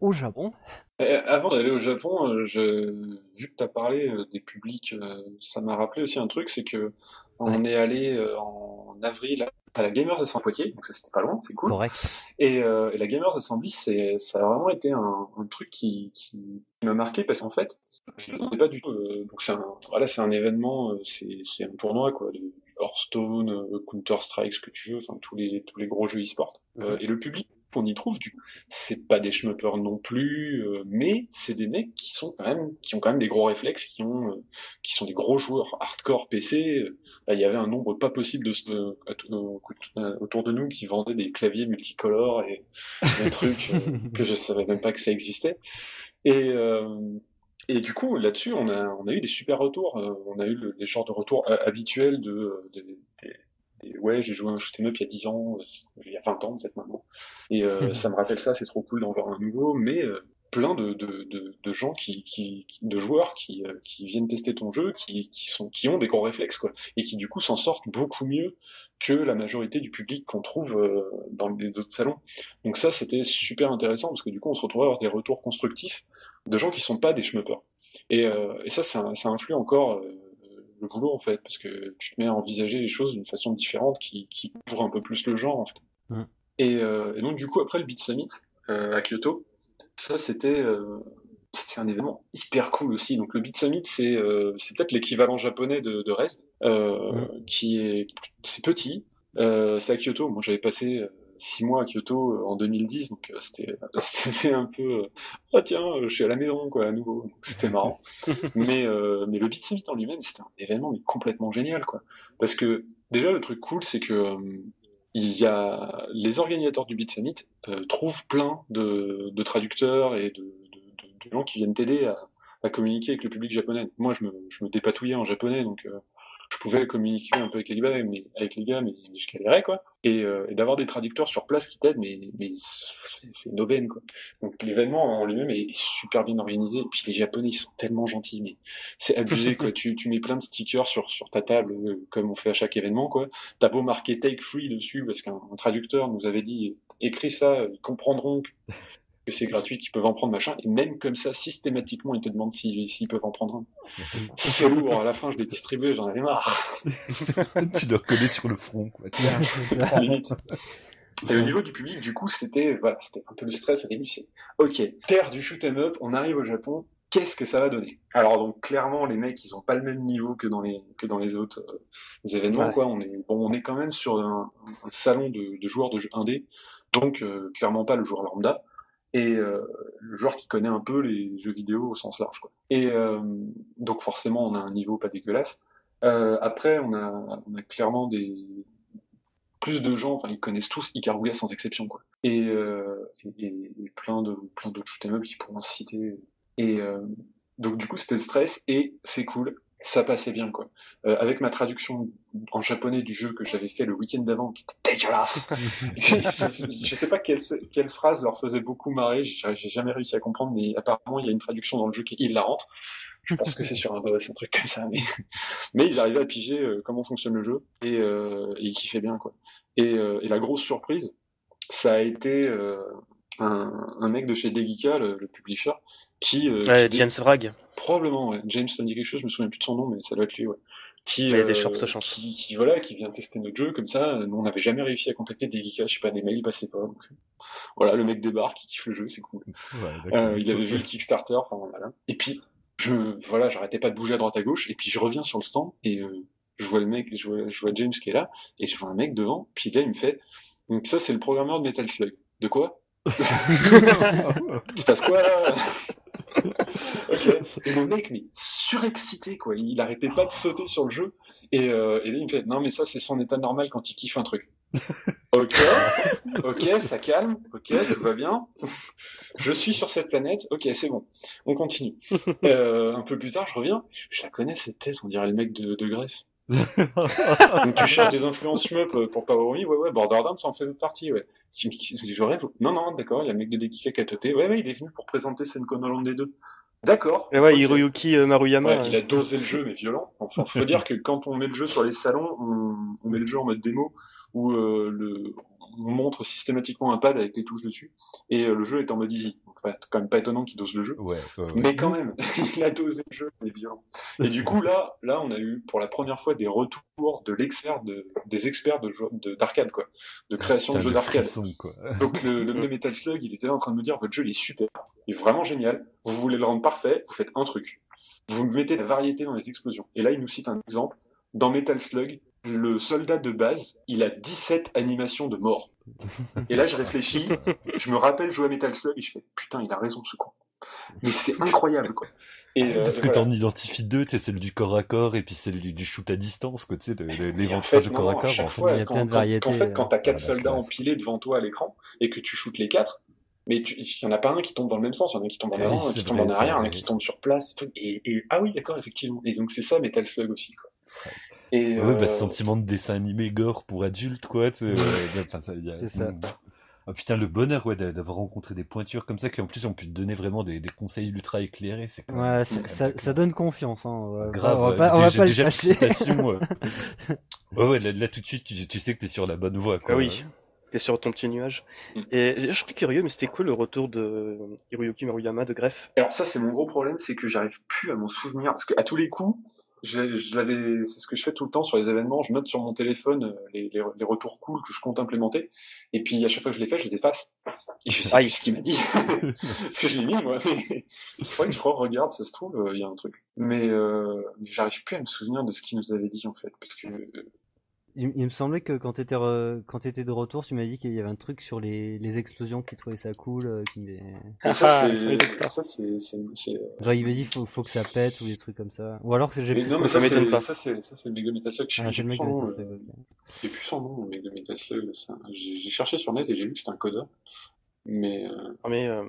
au Japon. avant d'aller au Japon, euh, je, vu que tu as parlé euh, des publics, euh, ça m'a rappelé aussi un truc, c'est que on est allé en avril à la Gamers Assembly Poitiers, donc ça c'était pas loin, c'est cool. Correct. Et, et la Gamers Assembly, c'est, ça a vraiment été un, un truc qui, qui m'a marqué parce qu'en fait, je ne pas du tout. donc c'est un, voilà, c'est un événement, c'est, c'est un tournoi quoi, de Hearthstone, Counter Strike, ce que tu veux, enfin tous les tous les gros jeux e-sport. et le public qu'on y trouve du c'est pas des schmuppers non plus euh, mais c'est des mecs qui sont quand même qui ont quand même des gros réflexes qui ont euh, qui sont des gros joueurs hardcore PC il y avait un nombre pas possible de euh, autour de nous qui vendaient des claviers multicolores et des trucs que je savais même pas que ça existait. Et et du coup, là-dessus, on a, on a eu des super retours. on a eu les genres de retours habituels de, de, ouais, j'ai joué un shoot'em up il y a 10 ans, il y a 20 ans peut-être maintenant, et ça me rappelle ça, c'est trop cool d'en voir un nouveau, mais plein de, de, de, de gens qui, qui, de joueurs qui, euh, qui viennent tester ton jeu, qui, qui sont qui ont des gros réflexes quoi, et qui du coup s'en sortent beaucoup mieux que la majorité du public qu'on trouve euh, dans les autres salons. Donc ça c'était super intéressant parce que du coup on se retrouve à avoir des retours constructifs de gens qui sont pas des schmuppers. Et, euh, et ça, ça, ça influe encore le boulot en fait parce que tu te mets à envisager les choses d'une façon différente qui, qui ouvre un peu plus le genre en fait. Mm. Et, et donc du coup après le Beat Summit à Kyoto ça, c'était euh, c'était un événement hyper cool aussi. Donc le Beat Summit, c'est euh, peut-être l'équivalent japonais de, de Rest, euh, qui est c'est petit. Euh, c'est à Kyoto. Moi, j'avais passé six mois à Kyoto en 2010, donc c'était c'était un peu ah tiens, je suis à la maison quoi à nouveau. C'était marrant. mais mais le Beat Summit en lui-même, c'était un événement mais complètement génial quoi. Parce que déjà le truc cool, c'est que il y a les organisateurs du Beat Summit euh, trouvent plein de, de, traducteurs et de, de, de gens qui viennent t'aider à, à, communiquer avec le public japonais. Moi, je me, je me dépatouillais en japonais, donc euh, pouvais communiquer un peu avec les gars, mais avec les gars, mais, je galérais quoi. Et, euh, et d'avoir des traducteurs sur place qui t'aident, mais, mais c'est une aubaine quoi. Donc l'événement en lui-même est super bien organisé. Et puis les Japonais ils sont tellement gentils, mais c'est abusé quoi. tu, tu mets plein de stickers sur sur ta table euh, comme on fait à chaque événement quoi. T'as beau marquer take free dessus parce qu'un traducteur nous avait dit écris ça, ils comprendront que c'est gratuit, qu'ils peuvent en prendre machin, et même comme ça, systématiquement, ils te demandent s'ils peuvent en prendre un. c'est lourd, à la fin, je l'ai distribué, j'en avais marre. tu dois coller sur le front, quoi. limite. Et au niveau du public, du coup, c'était voilà, c'était un peu le stress au début. C'est ok, terre du shoot 'em up, on arrive au Japon, qu'est-ce que ça va donner? Alors donc clairement, les mecs, ils ont pas le même niveau que dans les que dans les autres euh, événements. Quoi, on est bon, on est quand même sur un, salon de, de, joueurs de jeux indé, donc euh, clairement pas le joueur lambda et euh, le joueur qui connaît un peu les jeux vidéo au sens large. Quoi. Et euh, donc forcément, on a un niveau pas dégueulasse. Euh, après, on a, on a clairement des plus de gens, enfin ils connaissent tous Ikaruga sans exception, quoi. Et, euh, et, et plein de plein d'autres shoot'em up qui pourront se citer. Et donc du coup, c'était le stress et c'est cool ça passait bien quoi. Euh, avec ma traduction en japonais du jeu que j'avais fait le week-end d'avant, qui était dégueulasse. je sais pas quelle, quelle, phrase leur faisait beaucoup marrer, j'ai jamais réussi à comprendre, mais apparemment il y a une traduction dans le jeu qui est hilarante. Je pense que c'est sur un boss, un truc comme ça, mais, mais ils arrivaient à piger euh, comment fonctionne le jeu et, euh, et ils kiffaient bien quoi. Et, euh, et, la grosse surprise, ça a été euh, un, un, mec de chez Degika, le, le publisher, qui, euh, ouais, James Bragg. Probablement, ouais. James, ça me dit quelque chose, je me souviens plus de son nom, mais ça doit être lui, ouais. Qui, il y a des chances, chance. Qui, qui, voilà, qui vient tester notre jeu comme ça. Nous, on n'avait jamais réussi à contacter des geeks, je sais pas, des mails, ils passaient pas. Donc, voilà, le mec débarque, il kiffe le jeu, c'est cool. Ouais, euh, il avait vu le Kickstarter, enfin voilà. Et puis, je, voilà, j'arrêtais pas de bouger à droite à gauche, et puis je reviens sur le stand et euh, je vois le mec, je vois, je vois James qui est là, et je vois un mec devant, puis là il me fait, donc ça c'est le programmeur de Metal Slug. De quoi? Il se passe quoi là? Et le mec, mais surexcité, quoi. Il, arrêtait pas de sauter sur le jeu. Et, euh, et là, il me fait, non, mais ça, c'est son état normal quand il kiffe un truc. ok, ok, ça calme, ok, tout va bien. Je suis sur cette planète, ok, c'est bon. On continue. Euh, un peu plus tard, je reviens. Je la connais cette tête, on dirait le mec de, de greffe. Donc tu cherches des influences shmup pour Power Me, ouais ouais, Borderlands ça en fait partie, ouais. Je rêve. Non non, d'accord, il y a le mec de Dekika qui a toté. Ouais ouais, il est venu pour présenter Senko Holland des deux. D'accord. Et ouais, Hiroyuki euh, Maruyama. Ouais, il a dosé le jeu mais violent. Enfin, faut dire que quand on met le jeu sur les salons, on, on met le jeu en mode démo où euh, le on montre systématiquement un pad avec les touches dessus et euh, le jeu est en mode easy. Quand même pas étonnant qu'il dose le jeu. Ouais, ouais, Mais quand même, il a dosé le jeu, il est violent. Et du coup là, là on a eu pour la première fois des retours de l'expert de des experts de d'arcade quoi, de création de jeux d'arcade. Donc le, le Metal Slug, il était là en train de nous dire votre jeu il est super, il est vraiment génial. Vous voulez le rendre parfait, vous faites un truc. Vous mettez la variété dans les explosions. Et là, il nous cite un exemple. Dans Metal Slug, le soldat de base, il a 17 animations de mort. Et là, je réfléchis, je me rappelle jouer à Metal Slug et je fais putain, il a raison ce con. Mais c'est incroyable quoi. Et euh, Parce que voilà. t'en identifies deux, tu celle du corps à corps et puis celle du, du shoot à distance, quoi, tu sais, l'éventrage du corps à corps. En fait, il y a plein de variétés. En fait, quand t'as quatre soldats empilés devant toi à l'écran et que tu shootes les quatre, mais il y en a pas un qui tombe dans le même sens, il y en a un qui tombe en avant, un qui tombe en arrière, un qui tombe sur place, et, et, et ah oui, d'accord, effectivement. Et donc c'est ça Metal Slug aussi, quoi. Et, Ouais, bah, euh, ce sentiment de dessin animé gore pour adultes, quoi. C'est ça. Ah, putain, le bonheur, ouais, d'a- d'avoir rencontré des pointures comme ça, qui en plus ont pu te donner vraiment des, des conseils ultra éclairés. C'est quand même- Ouais, c'est ça, même ça, donne confiance. Hein. Grave, on va pas, on va déjà, pas le déjà, cacher. citation, ouais. ouais, ouais, là, là, tout de suite, tu, tu sais que t'es sur la bonne voie, quoi. Ah oui, t'es sur ton petit nuage. Mm. Et je suis curieux, mais c'était quoi le retour de Hiroyuki Maruyama de Greffe? Alors ça, c'est mon gros problème, c'est que j'arrive plus à m'en souvenir. Parce que à tous les coups, je, je l'avais, c'est ce que je fais tout le temps sur les événements. Je note sur mon téléphone euh, les, les, les retours cool que je compte implémenter. Et puis à chaque fois que je les fais, je les efface. Et je sais plus ce qu'il m'a dit. Parce que je l'ai mis, moi. Mais... Il faudrait que je regarde, ça se trouve, euh, il y a un truc. Mais, euh, mais j'arrive plus à me souvenir de ce qu'il nous avait dit, en fait. Parce que euh, Il, il me semblait que quand t'étais re- quand t'étais de retour, tu m'as dit qu'il y avait un truc sur les, les explosions qui trouvait ça cool. euh, qui Ah, ça, c'est, euh, Genre il m'a dit faut, faut que ça pète ou des trucs comme ça. Ou alors que j'ai non, mais ça m'étonne pas. ça, c'est, ça, c'est le mec de Metal Slug. Je Ah, j'ai le mec de Metal euh, Slug. J'ai plus son nom, le mec de Metal Slug. c'est un- J'ai j'ai cherché sur net et j'ai vu que c'était un codeur. Mais euh, Mais euh,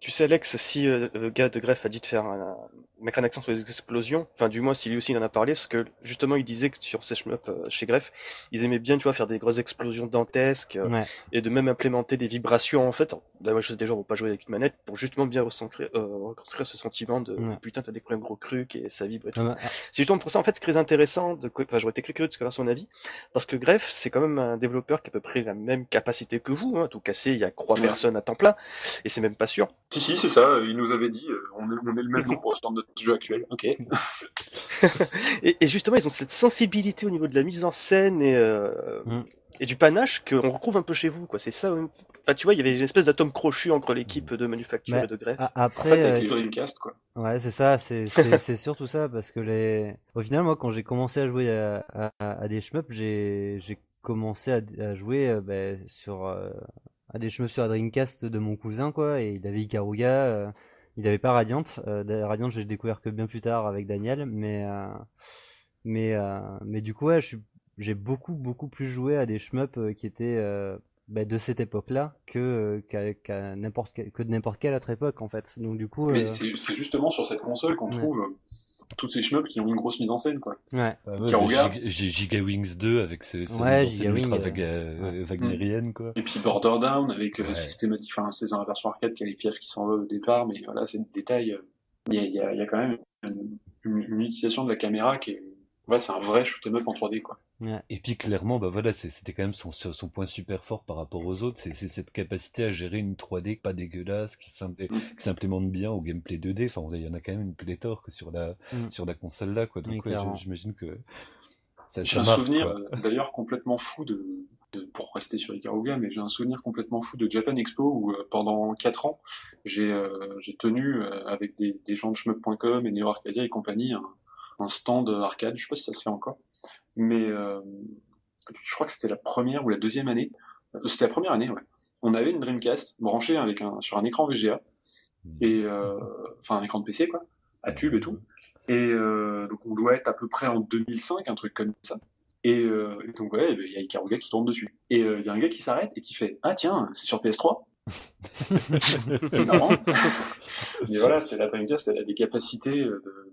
tu sais, Alex, si euh, le gars de Greffe a dit de faire un, mettre un accent sur les explosions, enfin, du moins, si lui aussi il en a parlé, parce que justement, il disait que sur ces shmups euh, chez Greffe, ils aimaient bien, tu vois, faire des grosses explosions dantesques euh, Ouais. et de même implémenter des vibrations en fait. Moi, je sais déjà, on va pas jouer avec une manette pour justement bien recentrer, euh, reconstruire ce sentiment de Ouais. putain, t'as découvert un gros truc et ça vibre et tout. Bah, C'est justement pour ça, en fait, c'est très intéressant. De... Enfin, j'aurais été très curieux de savoir son avis. Parce que Greffe, c'est quand même un développeur qui a à peu près la même capacité que vous. Hein. Tout cassé, il y a trois Ouais. personnes à temps plein. Et c'est même pas sûr. si, si, c'est ça. Il nous avait dit, euh, on est, on est le même nombre sur notre jeu actuel. Ok. Et, et justement, ils ont cette sensibilité au niveau de la mise en scène et, euh, Mm. et du panache qu'on retrouve un peu chez vous. quoi. C'est ça. Enfin, tu vois, il y avait une espèce d'atome crochu entre l'équipe de manufacture Mais- et de Greffe. a- En après, fait, avec euh, les Dreamcast, quoi. Ouais, c'est ça, c'est surtout ça parce que les au final moi quand j'ai commencé à jouer à, à, à des shmups, j'ai commencé à, à jouer euh, ben, sur euh, à des shmups sur la Dreamcast de mon cousin quoi et il avait Ikaruga, euh, il avait pas Radiant, euh, Radiant j'ai découvert que bien plus tard avec Daniel mais euh, mais euh, mais du coup ouais, j'ai beaucoup beaucoup plus joué à des shmups euh, qui étaient ben, de cette époque-là que qu'à n'importe que de n'importe quelle autre époque en fait. Donc du coup Mais c'est justement sur cette console qu'on Ouais. trouve toutes ces shmups qui ont une grosse mise en scène, quoi. ouais. Ah ouais, Karuga. Giga, Gi- Giga Wings 2 avec ce, cette Ouais, mise en scène ultra vaga- euh, wagnérienne, quoi. Et puis Border Down avec euh, systématique, enfin c'est dans la version arcade qu'il y a les pièces qui s'envolent au départ, mais voilà, c'est des détails. Il y, a, il y, a, il y a quand même une, une- une utilisation de la caméra qui est, ouais, c'est un vrai shoot'em up en 3D quoi. Et puis clairement, bah voilà, c'était quand même son, son point super fort par rapport aux autres, c'est cette capacité à gérer une 3D pas dégueulasse, qui Mm. qui s'implémente bien au gameplay 2D. Enfin, il y en a quand même une pléthore sur la Mm. sur la console là, quoi. Donc ouais, j'imagine que ça, J'ai un marque, souvenir euh, d'ailleurs complètement fou de, de- pour rester sur Ikaruga, mais j'ai un souvenir complètement fou de Japan Expo où euh, pendant 4 ans j'ai euh, j'ai tenu euh, avec des, des gens de shmup.com et Neo Arcadia et compagnie un, un stand arcade, je sais pas si ça se fait encore, mais euh, je crois que c'était la première ou la deuxième année, Euh, c'était la première année, ouais. On avait une Dreamcast branchée avec un sur un écran VGA et euh, enfin un écran de PC quoi, à tube et tout. Et euh, donc on doit être à peu près en 2005, un truc comme ça. Et, euh, et donc ouais, il y a Ikaruga qui tourne dessus. Et euh, il y a un gars qui s'arrête et qui fait ah tiens c'est sur PS3. C'est marrant. Mais voilà, c'est la Dreamcast, elle a des capacités de-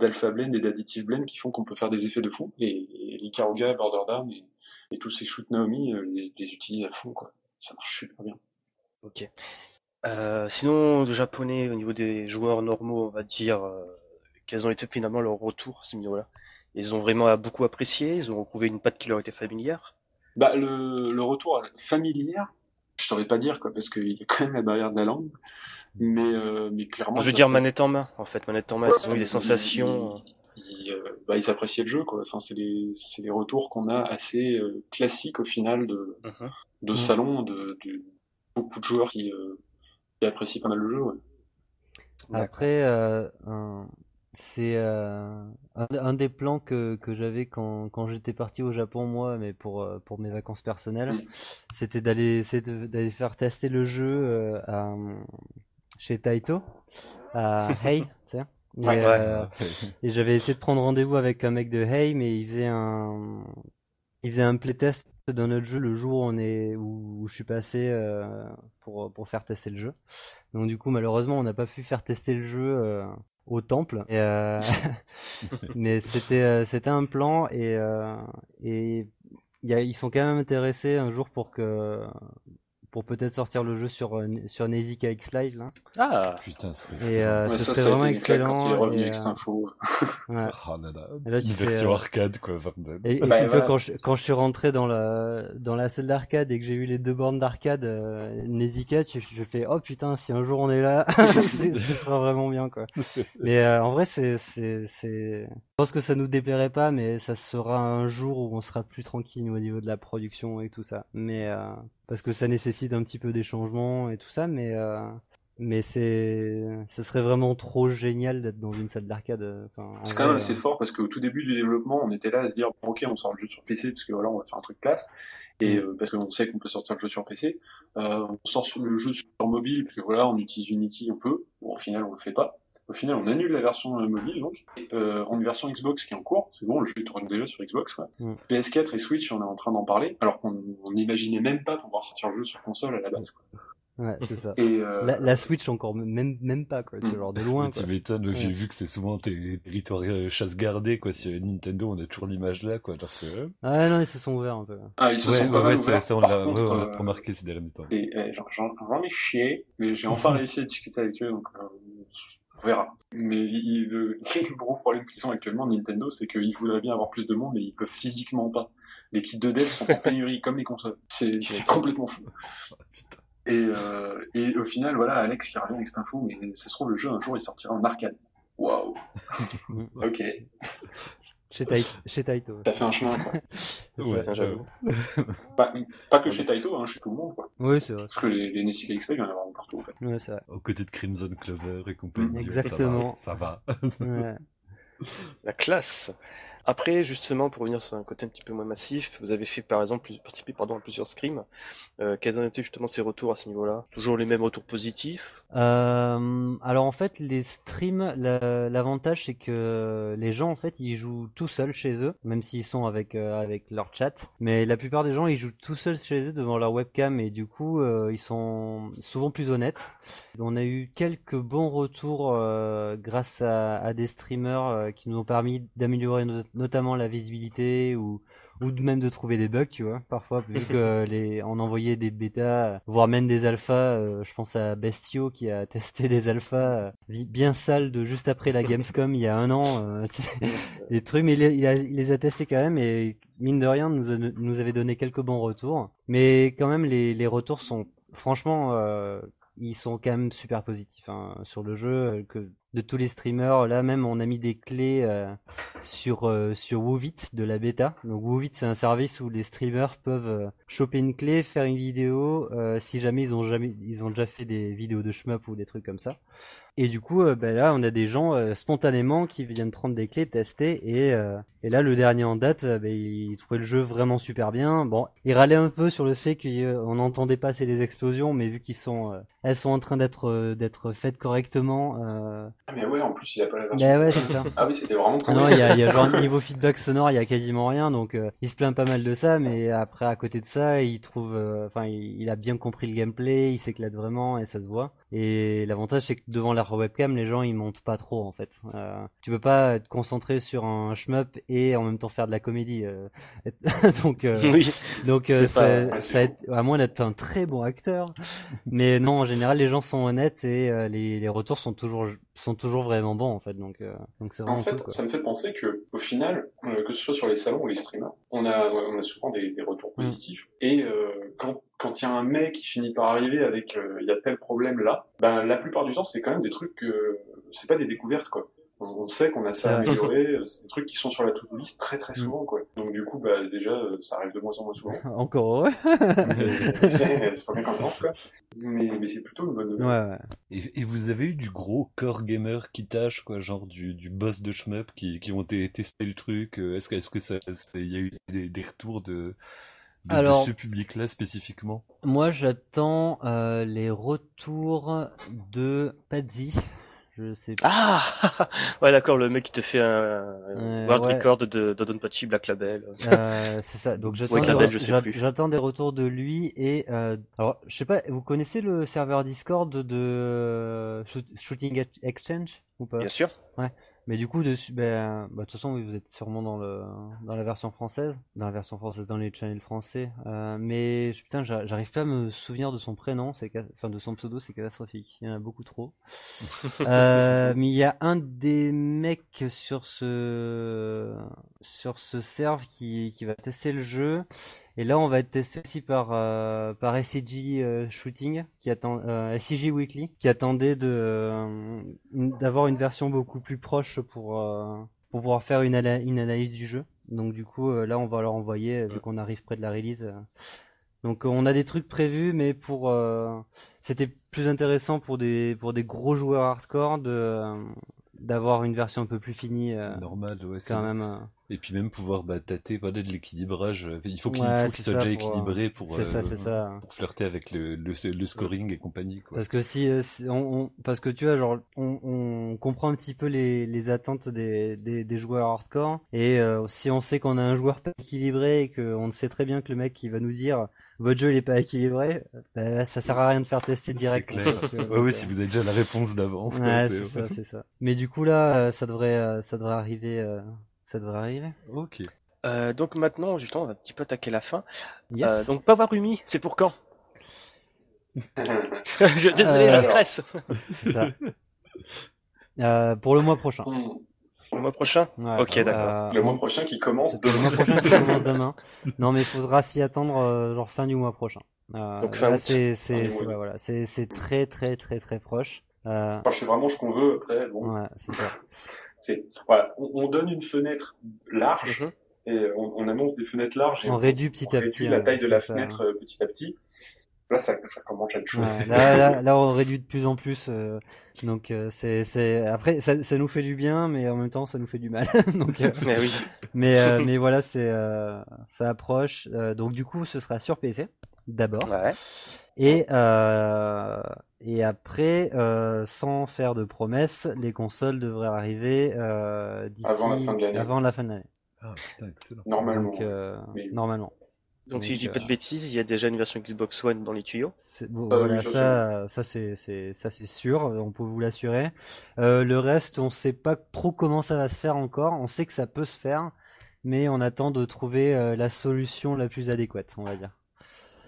d'alpha blend et d'additive blend qui font qu'on peut faire des effets de fou. Et, et l'Ikaruga, Border Down et, et tous ces shoot Naomi euh, les, les utilisent à fond quoi. Ça marche super bien. Ok. Euh, sinon, le japonais, au niveau des joueurs normaux, on va dire, euh, quels ont été finalement leurs retours à ce niveau-là? Ils ont vraiment beaucoup apprécié, ils ont retrouvé une patte qui leur était familière? Bah, le, le retour familière, je saurais pas dire, quoi, parce qu'il y a quand même la barrière de la langue. Mais, euh, mais clairement. je veux dire fait- manette en main, en fait, manette en main, Ouais, ils ont eu des sensations. Ils, ils, euh, bah, ils appréciaient le jeu, quoi. Enfin, c'est les, c'est les retours qu'on a assez euh, classiques au final de, Mhm. de Mhm. salon, de, de beaucoup de joueurs qui, euh, qui apprécient pas mal le jeu, ouais. Après, euh, un- c'est euh, un, un des plans que, que j'avais quand, quand j'étais parti au Japon, moi, mais pour, euh, pour mes vacances personnelles, Mm. c'était d'aller d'aller faire tester le jeu euh, à, chez Taito, à Hey, tu sais. Et, Ouais, euh, et j'avais essayé de prendre rendez-vous avec un mec de Hey, mais il faisait un, il faisait un playtest dans notre jeu le jour où on est, où, où je suis passé euh, pour, pour faire tester le jeu. Donc du coup, malheureusement, on n'a pas pu faire tester le jeu euh, au temple. Et, mais c'était c'était un plan et et y a, ils sont quand même intéressés un jour pour que pour peut-être sortir le jeu sur euh, sur Nezica X Live là. Ah putain, et euh, ce serait vraiment excellent. Quand il est revenu et, Info. Ouais. Oh là là, Et là, tu une fais, version euh, arcade quoi. Et, et Bah, tu vois, voilà. quand je, quand je suis rentré dans la, dans la salle d'arcade et que j'ai eu les deux bornes d'arcade, euh, Nezica, tu- je fais, oh putain, si un jour on est là, c'est- ce sera vraiment bien, quoi. Mais euh, en vrai, c'est, c'est, c'est, je pense que ça nous déplairait pas, mais ça sera un jour où on sera plus tranquille au niveau de la production et tout ça. Mais, euh, parce que ça nécessite un petit peu des changements et tout ça, mais, euh, mais c'est, ce serait vraiment trop génial d'être dans une salle d'arcade. euh, enfin, C'est quand même assez euh, fort parce qu'au tout début du développement, on était là à se dire bon, ok, on sort le jeu sur PC parce que voilà, on va faire un truc classe et euh, parce qu'on sait qu'on peut sortir le jeu sur PC. Euh, on sort le jeu sur mobile parce que voilà, on utilise Unity, on peut. Bon, au final, on le fait pas. Au final, on annule la version euh, mobile donc euh, en version Xbox qui est en cours. C'est bon, le jeu tourne déjà sur Xbox. quoi. Mm. PS4 et Switch, on est en train d'en parler alors qu'on on n'imaginait même pas pouvoir sortir le jeu sur console à la base. Quoi. Ouais, c'est ça. Et euh, La, la Switch encore même même pas quoi, c'est Mm. genre de loin quoi. tu m'étonnes, Ouais. j'ai vu que c'est souvent tes territoires euh, chasse gardée quoi. Sur Nintendo, on a toujours l'image là quoi. Alors que, euh, Ah non, ils se sont ouverts un peu. ah, ils se ouais, sont ouais, pas mal ouais, ouverts. ça, on Par l'a contre, ouais, on l'a euh, remarqué ces derniers temps. Et euh, j'en- ai chié, mais j'ai enfin réussi à discuter avec eux, donc euh, on verra. Mais il- le, le gros problème qu'ils ont actuellement, Nintendo, c'est qu'ils voudraient bien avoir plus de monde, mais ils peuvent physiquement pas. Les kits de dev sont en pénurie, comme les consoles. C'est complètement fou. Et, euh, et au final, voilà, Alex qui revient avec cette info, mais ça se trouve, le jeu, un jour, il sortira en arcade. Waouh Ok, Chez, Tai- chez Taito. ça fait un chemin, quoi. Ouais, j'avoue. Pas, pas que chez Taito, hein, chez tout le monde, quoi. Oui, c'est vrai. Parce que les, les Nessie X, il y en a vraiment partout, en fait. Ouais, c'est vrai. Aux côtés de Crimson Clover et compagnie. Exactement. Ça va. ça va. Ouais. La classe. Après, justement, pour revenir sur un côté un petit peu moins massif, vous avez fait par exemple participé pardon, à plusieurs scrims. Euh, quels ont été justement ces retours à ce niveau-là? Toujours les mêmes retours positifs? Euh, alors en fait, les streams, la- l'avantage c'est que les gens en fait ils jouent tout seuls chez eux, même s'ils sont avec euh, avec leur chat. Mais la plupart des gens ils jouent tout seuls chez eux devant leur webcam et du coup ils sont souvent plus honnêtes. On a eu quelques bons retours grâce à des streamers euh, qui nous ont permis d'améliorer no- notamment la visibilité ou ou même de trouver des bugs, tu vois. Parfois, vu que les, on envoyait des bêtas, voire même des alphas. euh, je pense à Bestio qui a testé des alphas euh, bien sales de juste après la Gamescom il y a un an. euh, des trucs, mais il, a- il a- il les a testés quand même et mine de rien, nous, a- nous avait donné quelques bons retours. Mais quand même, les, les retours sont, franchement, ils sont quand même super positifs hein, sur le jeu. Que de tous les streamers, là même, on a mis des clés euh, sur euh, sur Wovit de la bêta. Donc Wovit, c'est un service où les streamers peuvent euh, choper une clé, faire une vidéo, euh, si jamais ils ont jamais ils ont déjà fait des vidéos de shmup ou des trucs comme ça. Et du coup, euh, ben là, on a des gens euh, spontanément qui viennent prendre des clés, tester, et, euh, et là, le dernier en date, euh, ben, il trouvait le jeu vraiment super bien. Bon, il râlait un peu sur le fait qu'on n'entendait pas assez les explosions, mais vu qu'ils sont, euh, elles sont en train d'être d'être faites correctement. Euh... Ah, mais ouais, en plus, il a pas la version. Ben ouais, c'est ça. Ah oui, c'était vraiment non, il y a, y a genre niveau feedback sonore, il y a quasiment rien, donc euh, il se plaint pas mal de ça, mais après à côté de ça, il trouve, euh, enfin, il, il a bien compris le gameplay, il s'éclate vraiment et ça se voit. Et l'avantage c'est que devant leur webcam, les gens ils montent pas trop en fait. Euh, tu peux pas être concentré sur un shmup et en même temps faire de la comédie. euh. donc euh, Oui. donc euh, pas- ça, ça à moins d'être un très bon acteur. Mais non, en général, les gens sont honnêtes et euh, les, les retours sont toujours sont toujours vraiment bons en fait. Donc euh, donc c'est vraiment En fait, cool, quoi. ça me fait penser que, au final, euh, que ce soit sur les salons ou les streamers, on a, on a souvent des, des retours Mm. positifs. Et euh, quand quand il y a un mec qui finit par arriver avec euh, il y a tel problème là, ben la plupart du temps c'est quand même des trucs que c'est pas des découvertes quoi. On, on sait qu'on a ça à Ouais. améliorer, euh, c'est des trucs qui sont sur la to-do list très très Mm. souvent quoi. Donc du coup bah déjà euh, ça arrive de moins en moins souvent. Encore faut bien qu'on quoi. Mais, mais c'est plutôt une bonne nouvelle. Ouais, ouais. Et, et vous avez eu du gros core gamer qui tâche, quoi, genre du, du boss de shmup qui, qui ont testé le truc. euh, Est-ce que, est-ce que ça, ça- il y a eu des, des retours de, de, de Alors- ce public-là spécifiquement? Moi, j'attends euh, les retours de Padzi, Je sais pas. Ah Ouais, d'accord, le mec qui te fait un, world record de Dodonpachi Black Label. Euh, c'est ça. Donc j'attends des retours de lui et euh, alors je sais pas, vous connaissez le serveur Discord de Shooting Exchange ou pas? Bien sûr. Ouais. Mais du coup, ben, bah, de toute façon, vous êtes sûrement dans le dans la version française, dans la version française, dans les channels français. Euh, mais putain, j'arrive pas à me souvenir de son prénom, enfin de son pseudo, c'est catastrophique. Il y en a beaucoup trop. euh, mais il y a un des mecs sur ce sur ce serve qui qui va tester le jeu et là, on va être testé aussi par euh, par SCG euh, Shooting, qui attend euh, SCG Weekly, qui attendait de euh, d'avoir une version beaucoup plus proche pour pour pouvoir faire une, une analyse du jeu. Donc du coup, là, on va leur envoyer vu qu'on arrive près de la release. Donc on a des trucs prévus, mais pour c'était plus intéressant pour des pour des gros joueurs hardcore de d'avoir une version un peu plus finie. Normal, ouais. Quand même. Et puis même pouvoir bah, tâter pas de l'équilibrage. Il faut qu'il soit déjà équilibré pour, euh, ça, ça. pour flirter avec le, le, le scoring et compagnie. Quoi. Parce que si, euh, on, parce que tu vois, genre, on, on comprend un petit peu les, les attentes des, des, des joueurs hardcore. Et euh, si on sait qu'on a un joueur pas équilibré et qu'on sait très bien que le mec qui va nous dire votre jeu il est pas équilibré, bah, ça sert à rien de faire tester direct. oui, si vous avez déjà la réponse d'avance. Ouais, c'est ça, c'est ça. Mais du coup là, ça devrait, ça devrait arriver ça devrait arriver. Ok. Euh, donc maintenant, justement, on va un petit peu attaquer la fin. Yes. Euh, donc Pavarumi, c'est pour quand? Je, Désolé, euh, je stresse. C'est ça. Euh, pour le mois prochain. Le mois prochain? Ouais, Ok, d'accord. Le mois prochain qui commence demain. Le mois prochain qui commence demain. Non, mais il faudra s'y attendre genre fin du mois prochain. Donc fin c'est c'est ouais, voilà, c'est c'est très très très très proche. Euh... Enfin, c'est vraiment ce qu'on veut après. Bon. Ouais, c'est ça. C'est voilà, on, donne une fenêtre large mhm. et on, annonce des fenêtres larges. Et on, réduit petit à petit. la hein, taille de la fenêtre euh, petit à petit. Là, ça, ça commence à être chaud. là, là, on réduit de plus en plus. Euh, donc, euh, c'est, c'est après, ça, ça nous fait du bien, mais en même temps, ça nous fait du mal. donc, mais oui. Mais, mais voilà, c'est, ça approche. donc, du coup, ce sera sur PC d'abord. Ouais. Et euh, et après, euh, sans faire de promesses, les consoles devraient arriver euh, d'ici avant la fin de l'année. Avant la fin de l'année. Ah, putain, excellent. Normalement. Donc, euh, normalement. Donc, si je dis pas de bêtises, il y a déjà une version Xbox One dans les tuyaux. Bon, voilà, ça, ça c'est, c'est, ça c'est sûr, on peut vous l'assurer. Euh, le reste, on sait pas trop comment ça va se faire encore. On sait que ça peut se faire, mais on attend de trouver euh, la solution la plus adéquate, on va dire.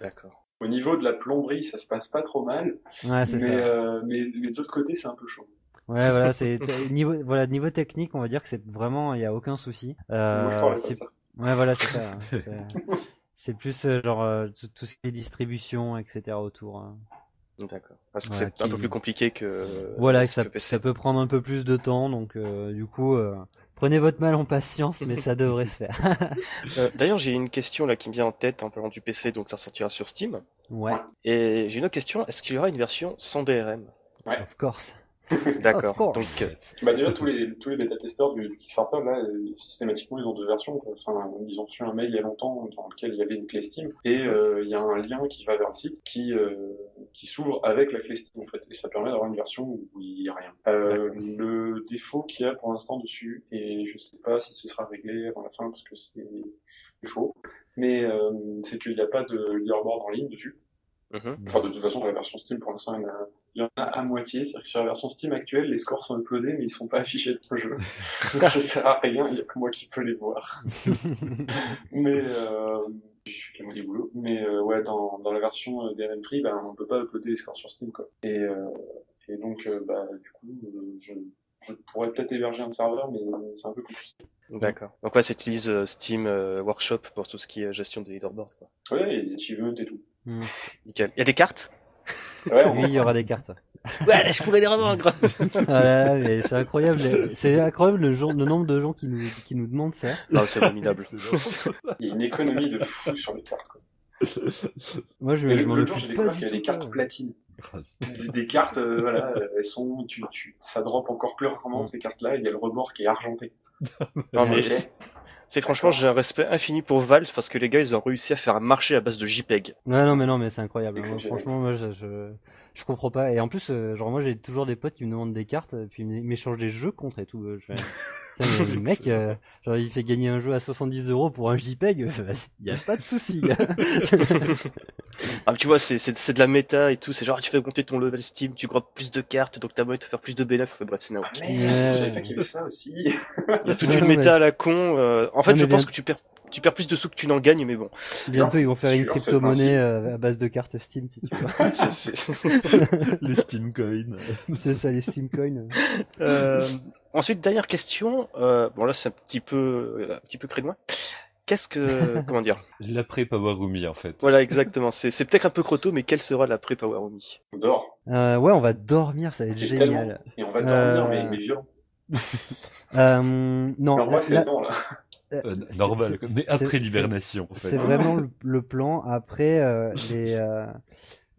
D'accord. Au niveau de la plomberie, ça se passe pas trop mal. Ouais, c'est mais, euh, mais, mais de l'autre côté, c'est un peu chaud. Ouais, voilà, c'est niveau, voilà, niveau technique, on va dire que c'est vraiment, il y a aucun souci. Euh, Moi, je ça. Ouais, voilà, c'est ça. c'est plus euh, genre euh, tout, ce qui est distribution, etc. autour. Hein. D'accord. Parce que c'est un peu plus compliqué que. Voilà, ça, ça peut prendre un peu plus de temps, donc du coup, Prenez votre mal en patience, mais ça devrait se faire. euh, D'ailleurs, j'ai une question là qui me vient en tête en parlant du PC, donc ça sortira sur Steam. Ouais. Et j'ai une autre question, est-ce qu'il y aura une version sans DRM Ouais. Of course. D'accord. Donc, euh, bah déjà tous les tous les bêta testeurs du, Kickstarter là systématiquement ils ont deux versions. Enfin ils ont reçu un mail il y a longtemps dans lequel il y avait une clé Steam et euh, il y a un lien qui va vers le site qui euh, qui s'ouvre avec la clé Steam en fait et ça permet d'avoir une version où il y a rien. Euh, le défaut qu'il y a pour l'instant dessus et je sais pas si ce sera réglé avant la fin parce que c'est chaud, mais euh, c'est qu'il n'y a pas de leaderboard en ligne dessus. Mhm. Enfin, de toute façon, dans la version Steam, pour l'instant, il, il y en a à moitié. C'est-à-dire que sur la version Steam actuelle, les scores sont uploadés, mais ils sont pas affichés dans le jeu. Donc, ça sert à rien, il y a que moi qui peux les voir. mais, euh, je suis du boulot. Mais, euh, ouais, dans, dans la version euh, DRM Free, ben, on peut pas uploader les scores sur Steam, quoi. Et, euh, et donc, euh, bah, du coup, euh, je, je pourrais peut-être héberger un serveur, mais c'est un peu compliqué. D'accord. Donc ouais, ça utilise Steam Workshop pour tout ce qui est gestion des leaderboards, quoi. Ouais, les achievements et tout. Mmh. Nickel. Il y a des cartes? Ouais, Oui, il y aura des cartes. Ouais, je pourrais les revendre. voilà, mais c'est incroyable. C'est incroyable le, jour, le nombre de gens qui nous, qui nous demandent ça. Non, c'est formidable. il y a une économie de fou sur les cartes. Quoi. Moi, je, je m'en occupe j'ai découvert qu'il y a des cartes platine. des, des, cartes, euh, voilà, elles sont, tu, tu, ça drop encore plus rarement mmh. ces cartes-là. Il y a le rebord qui est argenté. non mais C'est franchement, j'ai un respect infini pour Valve parce que les gars, ils ont réussi à faire un marché à base de JPEG. Ouais, non, mais non, mais c'est incroyable. franchement, moi, je, je, comprends pas. Et en plus, euh, genre, moi, j'ai toujours des potes qui me demandent des cartes, puis ils m'échangent des jeux contre et tout. Je le mec, euh, genre, il fait gagner un jeu à 70 euros pour un JPEG, il y a pas de souci. ah, tu vois, c'est, c'est, de la méta et tout. C'est genre, tu fais monter ton level Steam, tu grappes plus de cartes, donc t'as moyen de faire plus de bénéfices. Bref, c'est n'importe ah, Je savais pas qu'il y avait ça aussi. il y a toute une méta à la con. Euh, en fait, je pense que tu perds tu perds plus de sous que tu n'en gagnes, mais bon. Bientôt, ils vont faire une crypto-monnaie euh, à base de cartes Steam, si tu veux. les Steam Coins. c'est ça, les Steam Coins. Euh, ensuite, dernière question. Euh, bon, là, c'est un petit peu, un petit peu crénois. Qu'est-ce que, comment dire? L'après Powerumi, en fait. Voilà, exactement. C'est, c'est peut-être un peu croto, mais quelle sera l'après Powerumi On dort. Euh, ouais, on va dormir, ça va être génial. Et on va dormir, mais, mais violent. euh, non. Alors moi, c'est là... là. Euh, euh, normal, mais après l'hibernation. En fait. C'est vraiment le, plan. Après, euh, les,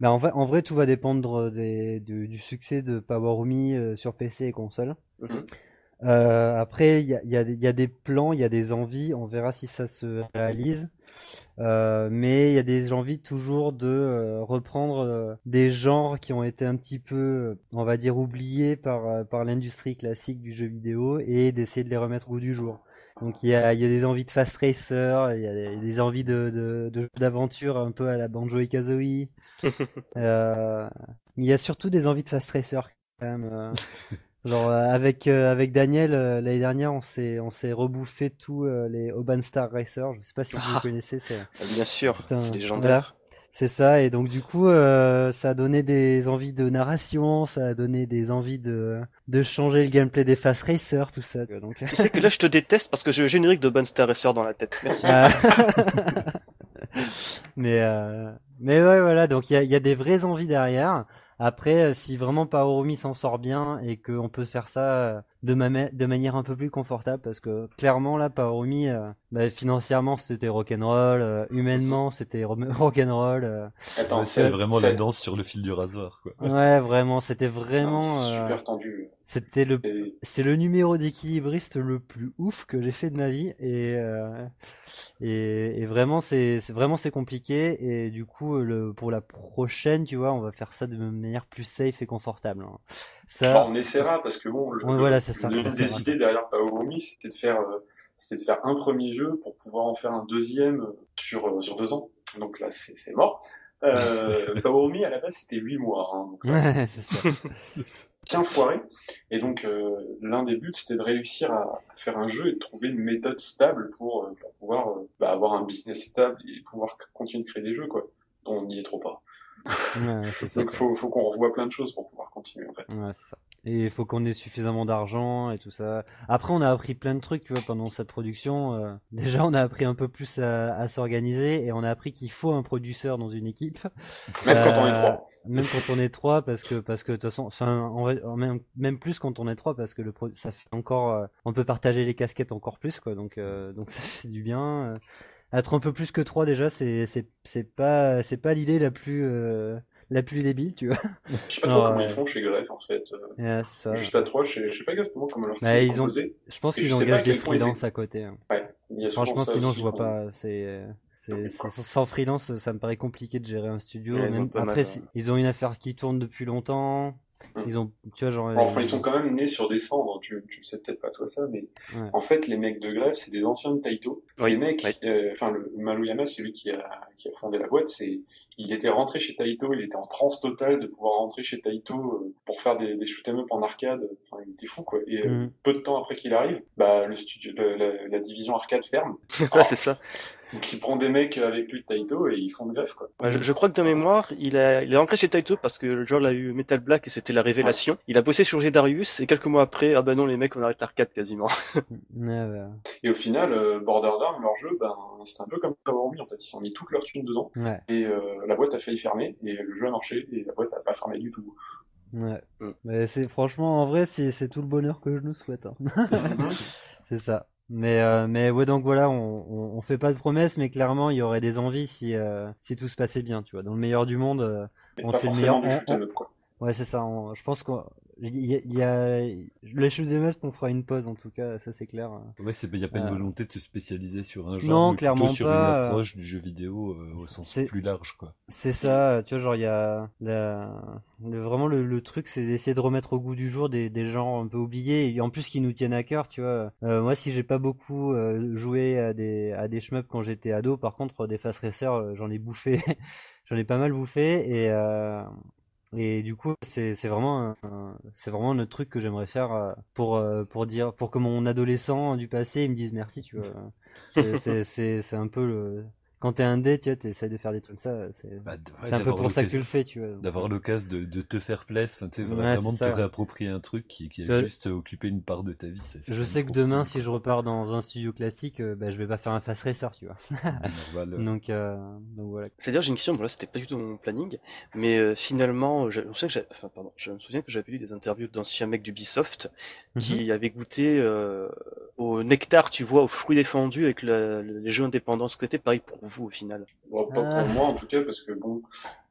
bah, en, vrai, en vrai, tout va dépendre des, du succès de Power sur PC et console. Mhm. après, il y a, y, a, y a, des plans, il y a des envies. On verra si ça se réalise. mais il y a des envies toujours de reprendre des genres qui ont été un petit peu, on va dire, oubliés par, par l'industrie classique du jeu vidéo et d'essayer de les remettre au goût du jour. Donc il y a, y a, des envies de fast racer, il y a des, envies de d'aventure un peu à la Banjo et Kazooie. euh, mais il y a surtout des envies de fast racer quand même. Euh. genre euh, avec euh, avec Daniel l'année dernière, on s'est on s'est rebouffé tous les Urban Star Racer. Je sais pas si vous ah. connaissez. C'est bien sûr, c'est légendaire. C'est ça, et donc du coup, euh, ça a donné des envies de narration, ça a donné des envies de, de changer le gameplay des Fast Racer, tout ça. Donc... Tu sais que là, je te déteste parce que j'ai le générique de Star Racer dans la tête. Merci. Ah. mais euh... mais ouais, voilà, donc il y a, y a des vraies envies derrière. Après, euh, si vraiment Powerumi s'en sort bien et qu'on peut faire ça euh, de, de manière un peu plus confortable, parce que clairement là, Powerumi, euh, bah, financièrement c'était rock'n'roll, euh, humainement c'était rock'n'roll. c'est vraiment la danse sur le fil du rasoir, quoi. Ouais, vraiment, c'était vraiment. super tendu. C'était le, c'est le numéro d'équilibriste le plus ouf que j'ai fait de ma vie et euh, et, et, vraiment c'est, vraiment c'est compliqué et du coup le pour la prochaine tu vois on va faire ça de manière plus safe et confortable. Hein. Ça, on essaiera parce que bon, le, voilà c'est ça. L'une des idées derrière Paolomi c'était de faire euh, c'était de faire un premier jeu pour pouvoir en faire un deuxième sur euh, sur deux ans. Donc là c'est, mort. Euh, à la base c'était huit mois. Hein, donc ouais, c'est ça. tiens foiré. Et donc euh, l'un des buts c'était de réussir à, faire un jeu et de trouver une méthode stable pour, euh, pour pouvoir euh, bah, avoir un business stable et pouvoir continuer de créer des jeux quoi. On n'y est trop pas. Ouais, donc faut, faut qu'on revoie plein de choses pour pouvoir continuer en fait. Ouais, ça. Et il faut qu'on ait suffisamment d'argent et tout ça. Après, on a appris plein de trucs, tu vois, pendant cette production. Euh, déjà, on a appris un peu plus à, à s'organiser et on a appris qu'il faut un producteur dans une équipe. Même quand on est trois. Euh, même quand on est trois, parce que parce que de toute façon, enfin, même, même plus quand on est trois, parce que le ça fait encore, euh, on peut partager les casquettes encore plus, quoi. Donc donc ça fait du bien. être un peu plus que trois déjà, c'est c'est c'est pas c'est pas l'idée la plus la plus débile, tu vois. Je sais pas trop comment ils font chez Greff en fait. Yeah, ça. Juste à trois, je sais, je sais pas exactement comment leur bah, ils ont... Je pense qu'ils engagent des freelances à côté. Hein. Ouais. Franchement, sinon je vois pas. C'est sans freelance, ça me paraît compliqué de gérer un studio. après, ils ont une affaire qui tourne depuis longtemps. Mm. Ils ont, tu vois, genre. Enfin, ils sont quand même nés sur des cendres. Tu, tu sais peut-être pas toi ça, mais en fait, les mecs de grève, c'est des anciens de Taito. les mecs, euh, enfin, le Maluyama, celui qui a, qui a fondé la boîte, c'est, il était rentré chez Taito, il était en transe totale de pouvoir rentrer chez Taito euh, pour faire des, des shoot 'em up en arcade. Enfin, il était fou, quoi. Et euh, mm. peu de temps après qu'il arrive, bah, le studio, la, la, division arcade ferme. ouais, c'est ça. Donc il prend des mecs avec lui de Taito et ils font de grève quoi. je, crois que de mémoire, il, a, il est rentré chez Taito parce que le jour a eu Metal Black et c'était la révélation. Il a bossé sur Gedarius et quelques mois après, ah bah non les mecs on arrête l'arcade quasiment. Et au final, euh, Borderlands, leur jeu, ben c'était un peu comme Power Me en fait, ils ont mis toute leur thune dedans et euh, la boîte a failli fermer et le jeu a marché et la boîte a pas fermé du tout. Ouais. Mm. Mais c'est franchement en vrai c'est tout le bonheur que je nous souhaite. Hein. c'est ça. Mais euh, mais ouais donc voilà on, on, on, fait pas de promesses mais clairement il y aurait des envies si euh, si tout se passait bien tu vois. Dans le meilleur du monde euh, on fait le meilleur Ouais, c'est ça. Je pense qu'il y, a, y a les choses émettent qu'on fera une pause en tout cas, ça c'est clair. Ouais, c'est il y a pas une euh, volonté de se spécialiser sur un genre, non, mais clairement sur pas. une approche du jeu vidéo euh, au sens plus large quoi. C'est ça, tu vois genre il y a vraiment le, truc c'est d'essayer de remettre au goût du jour des, des genres un peu oubliés et en plus qui nous tiennent à cœur, tu vois. Euh, moi si j'ai pas beaucoup joué à des à des shmups quand j'étais ado, par contre des Fast Racer j'en ai bouffé j'en ai pas mal bouffé et et du coup, c'est c'est vraiment c'est vraiment notre truc que j'aimerais faire euh, pour euh, pour dire pour que mon adolescent du passé il me dise merci, tu vois. C'est c'est c'est un peu le quand t'es un dé, tu vois, t'essayes de faire des trucs ça, c'est bah, un peu pour ça que tu le fais, tu vois. D'avoir l'occasion de, de, te faire plaisir, enfin, tu sais, vraiment de te réapproprier un truc qui, qui a juste occupé une part de ta vie. je sais que demain, si je repars dans un studio classique, euh, bah, je vais pas faire un fast racer, tu vois. donc, euh, donc voilà. C'est-à-dire, j'ai une question, voilà, c'était pas du tout mon planning, mais euh, finalement, je, je, sais que enfin, pardon, je me souviens que j'avais lu des interviews d'anciens mecs d'Ubisoft qui mhm. avaient goûté euh, au nectar, tu vois, aux fruits défendus avec les jeux indépendants. C'était pareil pour vous au final Pas pour ah. moi en tout cas, parce que bon,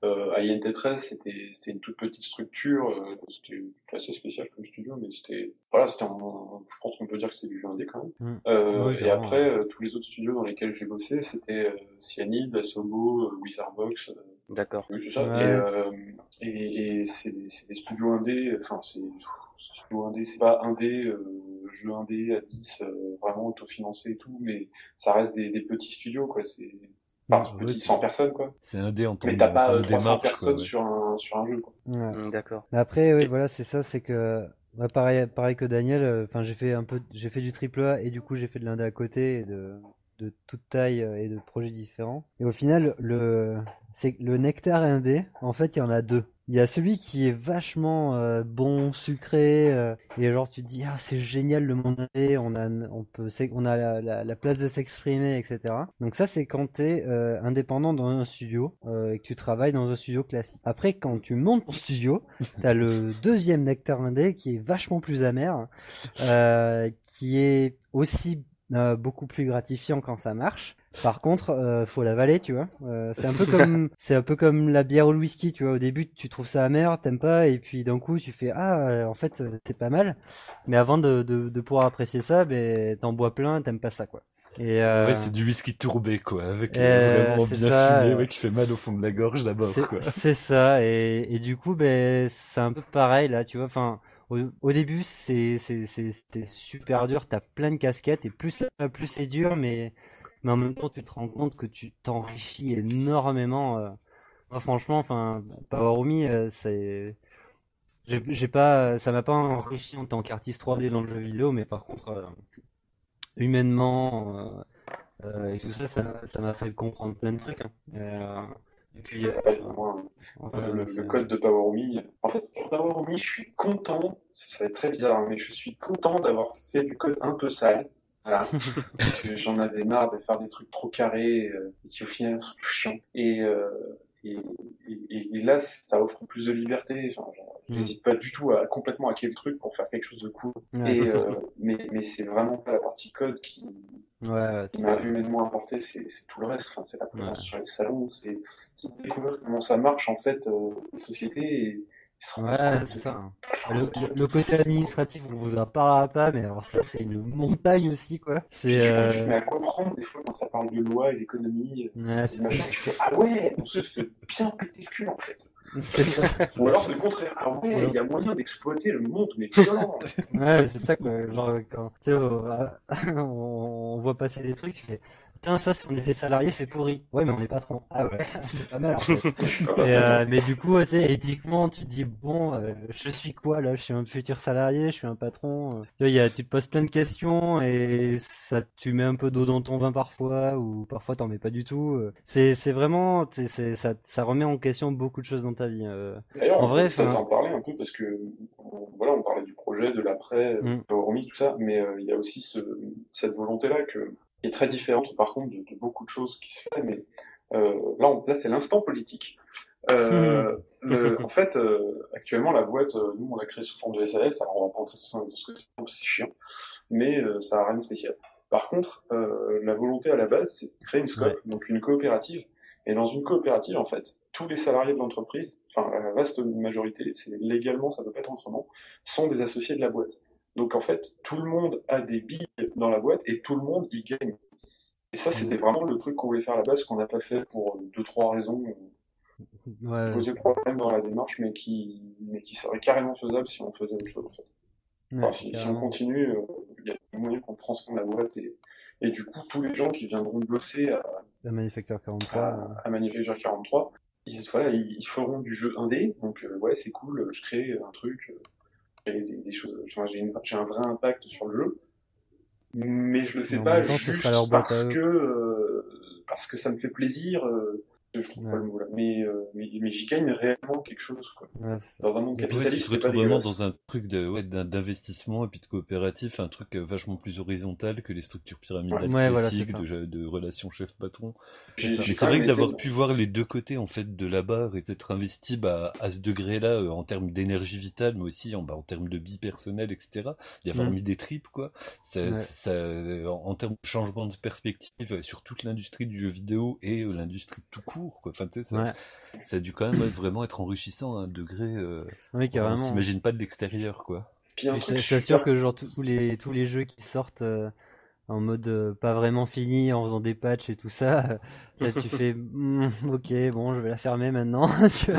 euh, INT 13 c'était c'était une toute petite structure, euh, c'était assez spécial comme studio, mais c'était voilà, c'était je pense qu'on peut dire que c'était du jeu indé quand même. Mm. Euh, et après euh, tous les autres studios dans lesquels j'ai bossé, c'était euh, Cyanide, Asobo, euh, Wizardbox. D'accord. Oui, c'est ça. Et, et, et c'est des, des studios indés, enfin c'est studio indé, c'est pas indé, euh, jeu indé à 10, euh, vraiment autofinancé et tout, mais ça reste des, des petits studios, quoi. C'est Enfin, petit 100 personnes, quoi. C'est un dé en Mais t'as pas 300 personnes sur, un, sur un jeu, quoi. Mm, d'accord. Après, oui, voilà, c'est ça, c'est que, pareil, pareil que Daniel, euh, enfin, j'ai fait un peu, j'ai fait du triple A et du coup, j'ai fait de l'indé à côté et de, de toute taille et de projets différents. Et au final, le, c'est le nectar indé, en fait, il y en a deux. Il y a celui qui est vachement euh, bon, sucré, euh, et genre tu te dis ah c'est génial le monde on a on peut on a la, la, place de s'exprimer etc. Donc ça c'est quand t'es euh, indépendant dans un studio et que tu travailles dans un studio classique. Après quand tu montes ton studio, t'as le deuxième nectar indé qui est vachement plus amer, qui est aussi beaucoup plus gratifiant quand ça marche par contre, euh, faut l'avaler, tu vois. Euh, c'est un peu comme, c'est un peu comme la bière ou le whisky, tu vois. Au début, tu trouves ça amer, t'aimes pas, et puis d'un coup, tu fais ah, euh, en fait, c'est pas mal. Mais avant de, de, de pouvoir apprécier ça, ben, t'en bois plein, t'aimes pas ça, quoi. Et euh... Ouais, c'est du whisky tourbé, quoi, avec euh, vraiment bien ça, fumé, ouais, qui fait mal au fond de la gorge d'abord, quoi. C'est ça, et, et du coup, ben, c'est un peu pareil là, tu vois. Enfin, au, au début, c'est c'était super dur, t'as plein de casquettes, et plus plus c'est dur, mais mais en même temps tu te rends compte que tu t'enrichis énormément. Euh. Moi, franchement, enfin, Power euh, c'est j'ai pas ça m'a pas enrichi en tant qu'artiste 3D dans le jeu vidéo, mais par contre euh, humainement et tout ça, ça m'a fait comprendre plein de trucs. Hein. et puis le, code de Power en fait pour Power je suis content, ça va être très bizarre, mais je suis content d'avoir fait du code un peu sale voilà. j'en avais marre de faire des trucs trop carrés euh, qui au final sont chiants. Et, euh, et, et, et, là, ça offre plus de liberté. Enfin, mm. J'hésite pas du tout à complètement hacker le truc pour faire quelque chose de cool. et, euh, mais mais c'est vraiment pas la partie code qui, ouais, m'a humainement apporté, c'est tout le reste. Enfin, c'est la présence sur les salons, c'est découvrir comment ça marche en fait, euh, les sociétés. Et, Ouais, c'est ça. Le, le, côté administratif, on vous en parlera pas, mais alors ça, c'est une montagne aussi, quoi. C'est. Euh... Je mets à comprendre des fois quand ça parle de loi et d'économie. Ouais, c'est ça. Je fais, ah ouais, on se fait bien péter le cul en fait. C'est ça. Ou alors le contraire. Ah ouais, il y a moyen d'exploiter le monde, mais violent. ouais, c'est ça quoi. Genre quand tu sais, on, voit passer des trucs, fait putain, ça, si on était salarié, c'est pourri. Ouais, mais on est patron. Ah ouais, c'est pas mal, en fait. Et, euh, mais du coup, tu sais, éthiquement, tu te dis, bon, euh, je suis quoi, là? Je suis un futur salarié, je suis un patron. Tu vois, y a, tu te poses plein de questions et ça, tu mets un peu d'eau dans ton vin parfois, ou parfois t'en mets pas du tout. C'est, c'est vraiment, c'est, ça, ça remet en question beaucoup de choses dans ta vie. Euh. D'ailleurs, en vrai, enfin. en parler un peu parce que, voilà, on parlait du projet, de l'après, mm. hormis tout ça, mais il y a aussi ce, cette volonté-là que qui est très différente par contre de, beaucoup de choses qui se font, mais euh, là, on, là c'est l'instant politique. Euh, le, en fait, euh, actuellement, la boîte, euh, nous, on l'a créée sous forme de SAS, alors on va pas entrer dans ce que c'est chiant, mais euh, ça a rien de spécial. Par contre, la volonté à la base, c'est de créer une scope, donc une coopérative, Et dans une coopérative, en fait, tous les salariés de l'entreprise, enfin la vaste majorité, c'est légalement, ça ne peut pas être autrement, sont des associés de la boîte. Donc en fait, tout le monde a des billes dans la boîte et tout le monde y gagne. Et ça, c'était vraiment le truc qu'on voulait faire à la base, qu'on n'a pas fait pour deux, trois raisons ouais. posaient problème dans la démarche, mais qui, mais qui serait carrément faisable si on faisait autre chose, en fait. si, on continue, euh, il y a moyen qu'on transforme la boîte et, et du coup, tous les gens qui viendront bosser à, à Manufacture 43, à, à Manufacture 43, ils, voilà, ils, feront du jeu indé, donc euh, ouais, c'est cool, je crée un truc, euh, des, des, choses, j'ai un vrai impact sur le jeu, mais je le fais pas juste parce que euh, parce que ça me fait plaisir. Euh, je trouve pas le mot là, mais, euh, mais, mais j'y gagne réellement quelque chose quoi. Ouais, dans un monde capitaliste, ouais, tu te retrouves vraiment dans un truc de ouais, d'investissement et puis de coopératif, un truc euh, vachement plus horizontal que les structures pyramidales classiques de, de, relations chef-patron. Mais c'est vrai que d'avoir pu voir les deux côtés en fait de la barre et d'être investi bah, à ce degré-là euh, en termes d'énergie vitale, mais aussi en, bah, en termes de vie personnelle, etc. D'y avoir mm. mis des tripes quoi. Ça, ça, en, termes de changement de perspective sur toute l'industrie du jeu vidéo et l'industrie tout court Enfin, ça, ça, a dû quand même vraiment être enrichissant à un degré. Euh, oui, carrément. On s'imagine pas de l'extérieur, quoi. je suis sûr que genre tous les tous les jeux qui sortent euh, en mode euh, pas vraiment fini, en faisant des patchs et tout ça, là tu fais hmm, ok bon je vais la fermer maintenant. tu,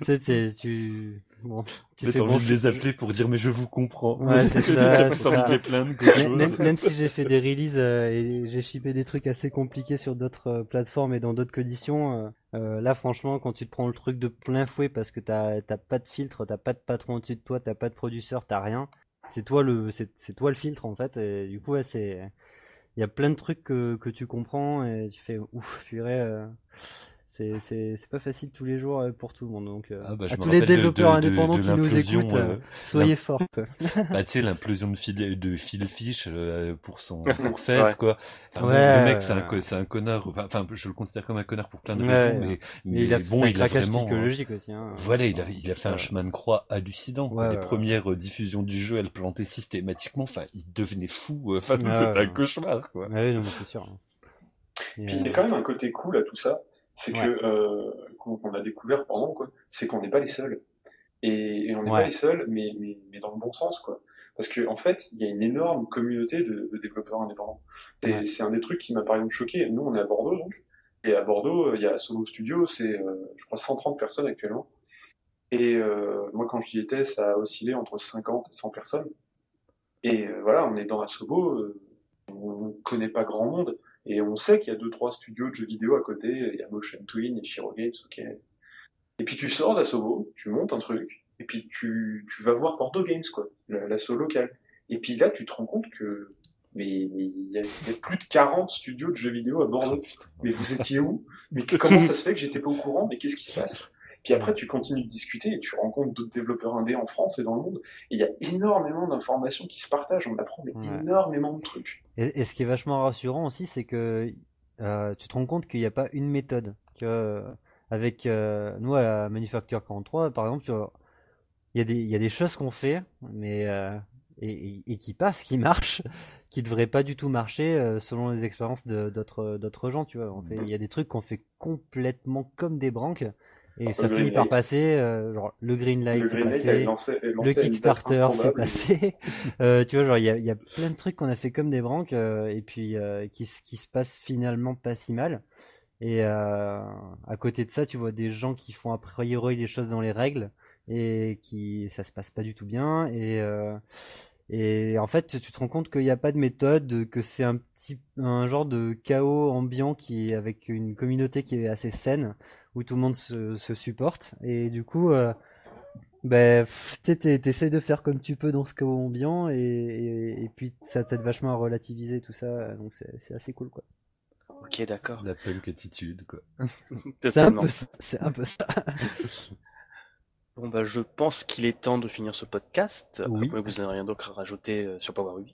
tu, tu, tu Bon, tu fais envie de les appeler pour dire mais je vous comprends. Ouais, c'est ça. ça. même, même, si j'ai fait des releases euh, et j'ai shippé des trucs assez compliqués sur d'autres euh, plateformes et dans d'autres conditions, euh, là franchement quand tu te prends le truc de plein fouet parce que t'as t'as pas de filtre, t'as pas de patron au-dessus de toi, t'as pas de producteur, t'as rien, c'est toi le c'est toi le filtre en fait. Et du coup ouais, c'est il y a plein de trucs que que tu comprends et tu fais ouf purée c'est c'est pas facile tous les jours euh, pour tout le monde donc euh, ah bah, à tous les développeurs indépendants qui nous écoutent euh, soyez forts. Bah tu sais l'implosion de Phil de Phil Fish pour son pour Fez quoi. Ouais, le mec c'est un c'est un connard enfin je le considère comme un connard pour plein de raisons mais, mais, il a bon il a vraiment psychologique aussi hein. voilà il a il a fait un chemin de croix hallucinant les premières diffusions du jeu elles plantaient systématiquement enfin il devenait fou enfin c'était un cauchemar quoi. Ouais non c'est sûr hein. puis il y a quand même un côté cool à tout ça c'est que euh, qu'on a découvert pendant quoi, c'est qu'on n'est pas les seuls. Et, et on n'est pas les seuls, mais, mais, mais dans le bon sens quoi. Parce que en fait, il y a une énorme communauté de, de développeurs indépendants. C'est un des trucs qui m'a par exemple choqué. Nous, on est à Bordeaux donc, et à Bordeaux, il y a Solo Studio, c'est euh, je crois 130 personnes actuellement. Et euh, moi, quand j'y étais, ça a oscillé entre 50 et 100 personnes. Et euh, voilà, on est dans Asobo, euh, on connaît pas grand monde, et on sait qu'il y a deux trois studios de jeux vidéo à côté. Il y a Motion Twin, et Shiro Games, ok. Et puis tu sors d'Asobo, tu montes un truc, et puis tu, tu vas voir Bordeaux Games, quoi, l'asso local. Et puis là, tu te rends compte que mais il y, a plus de 40 studios de jeux vidéo à Bordeaux. Oh, mais vous étiez où? Mais comment ça se fait que j'étais pas au courant? Mais qu'est-ce qui se passe? Puis après, tu continues de discuter et tu rencontres d'autres développeurs indés en France et dans le monde. Et il y a énormément d'informations qui se partagent. On apprend énormément de trucs. Et, ce qui est vachement rassurant aussi, c'est que euh, tu te rends compte qu'il n'y a pas une méthode. Que, avec euh, nous à Manufacture 43, par exemple, il y, a des, il y a des choses qu'on fait, mais euh, et, et, qui passent, qui marchent, qui devraient pas du tout marcher euh, selon les expériences d'autres gens. Tu vois, il y a des trucs qu'on fait complètement comme des branques et ça finit par passer, euh, genre le green light c'est passé, le Kickstarter c'est passé. euh, tu vois, genre il y a, y a, plein de trucs qu'on a fait comme des branques euh, et puis euh, qui, qui se passent finalement pas si mal. Et à côté de ça, tu vois des gens qui font a priori les choses dans les règles et qui ça se passe pas du tout bien et et en fait, tu te rends compte qu'il n'y a pas de méthode, que c'est un petit, un genre de chaos ambiant qui est avec une communauté qui est assez saine, où tout le monde se, se supporte. Et du coup, euh, ben, t'essayes de faire comme tu peux dans ce chaos ambiant, et, et, puis ça t'aide vachement à relativiser tout ça, donc c'est assez cool, quoi. Ok, d'accord. La punk attitude, quoi. c'est un peu ça. C'est un peu ça. Bon bah je pense qu'il est temps de finir ce podcast. Oui. vous n'avez rien d'autre à rajouter euh, sur Power Ruby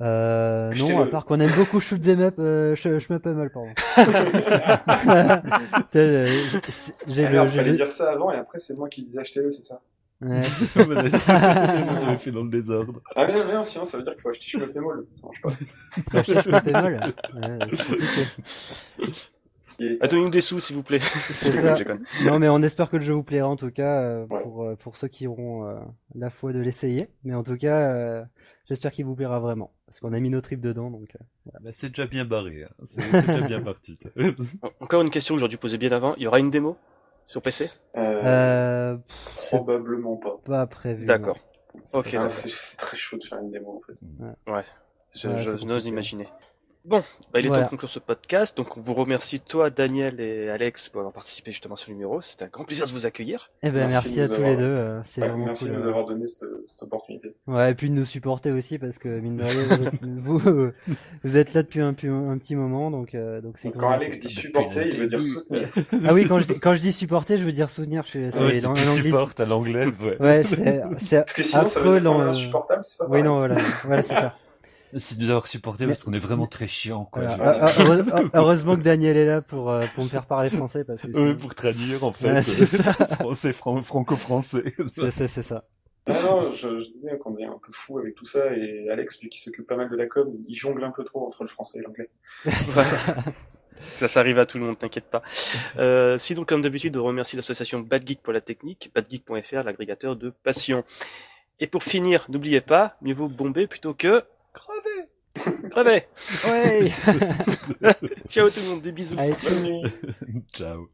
euh, non, à part qu'on aime beaucoup Shoot Them Up, euh, Shmup Mal, pardon. j'ai le, fallait dire ça avant et après c'est moi qui disais achetez-le, c'est ça Ouais, c'est Ça on fait dans le désordre. Ah bien, bien, sinon ça veut dire qu'il faut acheter Shmup et Moll. Ça marche pas. Faut acheter ce bémol. Ouais, c'est compliqué. Ah, Donnez-nous des sous, s'il vous plaît. C'est ça. Non, mais on espère que le jeu vous plaira en tout cas euh, Ouais. pour euh, pour ceux qui auront euh, la foi de l'essayer. Mais en tout cas, euh, j'espère qu'il vous plaira vraiment parce qu'on a mis nos tripes dedans. Donc euh, Bah, c'est déjà bien barré. Hein. C'est déjà bien parti. En- Encore une question que j'aurais dû poser bien avant. Il y aura une démo sur PC pff, Probablement pas. pas prévu. D'accord. Ok, c'est très chaud de faire une démo en fait. Je, Ouais, je- n'ose imaginer. Bon, bah, il est Voilà. temps de conclure ce podcast. Donc, on vous remercie, toi, Daniel et Alex, pour avoir participé justement à ce numéro. C'était un grand plaisir de vous accueillir. Eh ben Merci à tous avoir- les deux. euh, c'est Ouais, merci cool. de nous euh. avoir donné cette, cette opportunité. Ouais, et puis de nous supporter aussi parce que mine de rien, vous êtes, vous, vous êtes là depuis un, petit moment, donc euh, donc c'est quand Alex dit supporter, il veut dire soutenir. Ah oui, quand je dis, quand je dis supporter, je veux dire soutenir. Je suis c'est Ouais, l'anglais- supportes à l'anglaise, ouais. Ouais, c'est c'est Parce que sinon, ça veut affreux. insupportable, c'est pas Oui, non, voilà, voilà, c'est ça. C'est de nous avoir supporté Mais- parce qu'on est vraiment très chiant, quoi. Heureusement que Daniel est là pour euh, pour me faire parler français parce que sinon- pour traduire, en fait. Ouais, ça. Français, fran- franco-français. c'est c'est- c'est ça. Non, non, je, je disais qu'on est un peu fou avec tout ça, et Alex, lui qui s'occupe pas mal de la com, il jongle un peu trop entre le français et l'anglais. Ça, ça arrive à tout le monde, t'inquiète pas. Euh, si donc, comme d'habitude, on remercie l'association Bad Geek pour la technique, badgeek.fr, l'agrégateur de passion. Et pour finir, n'oubliez pas, mieux vaut bomber plutôt que Crevé crever. Ouais. Ciao tout le monde, des bisous. Allez, Ciao.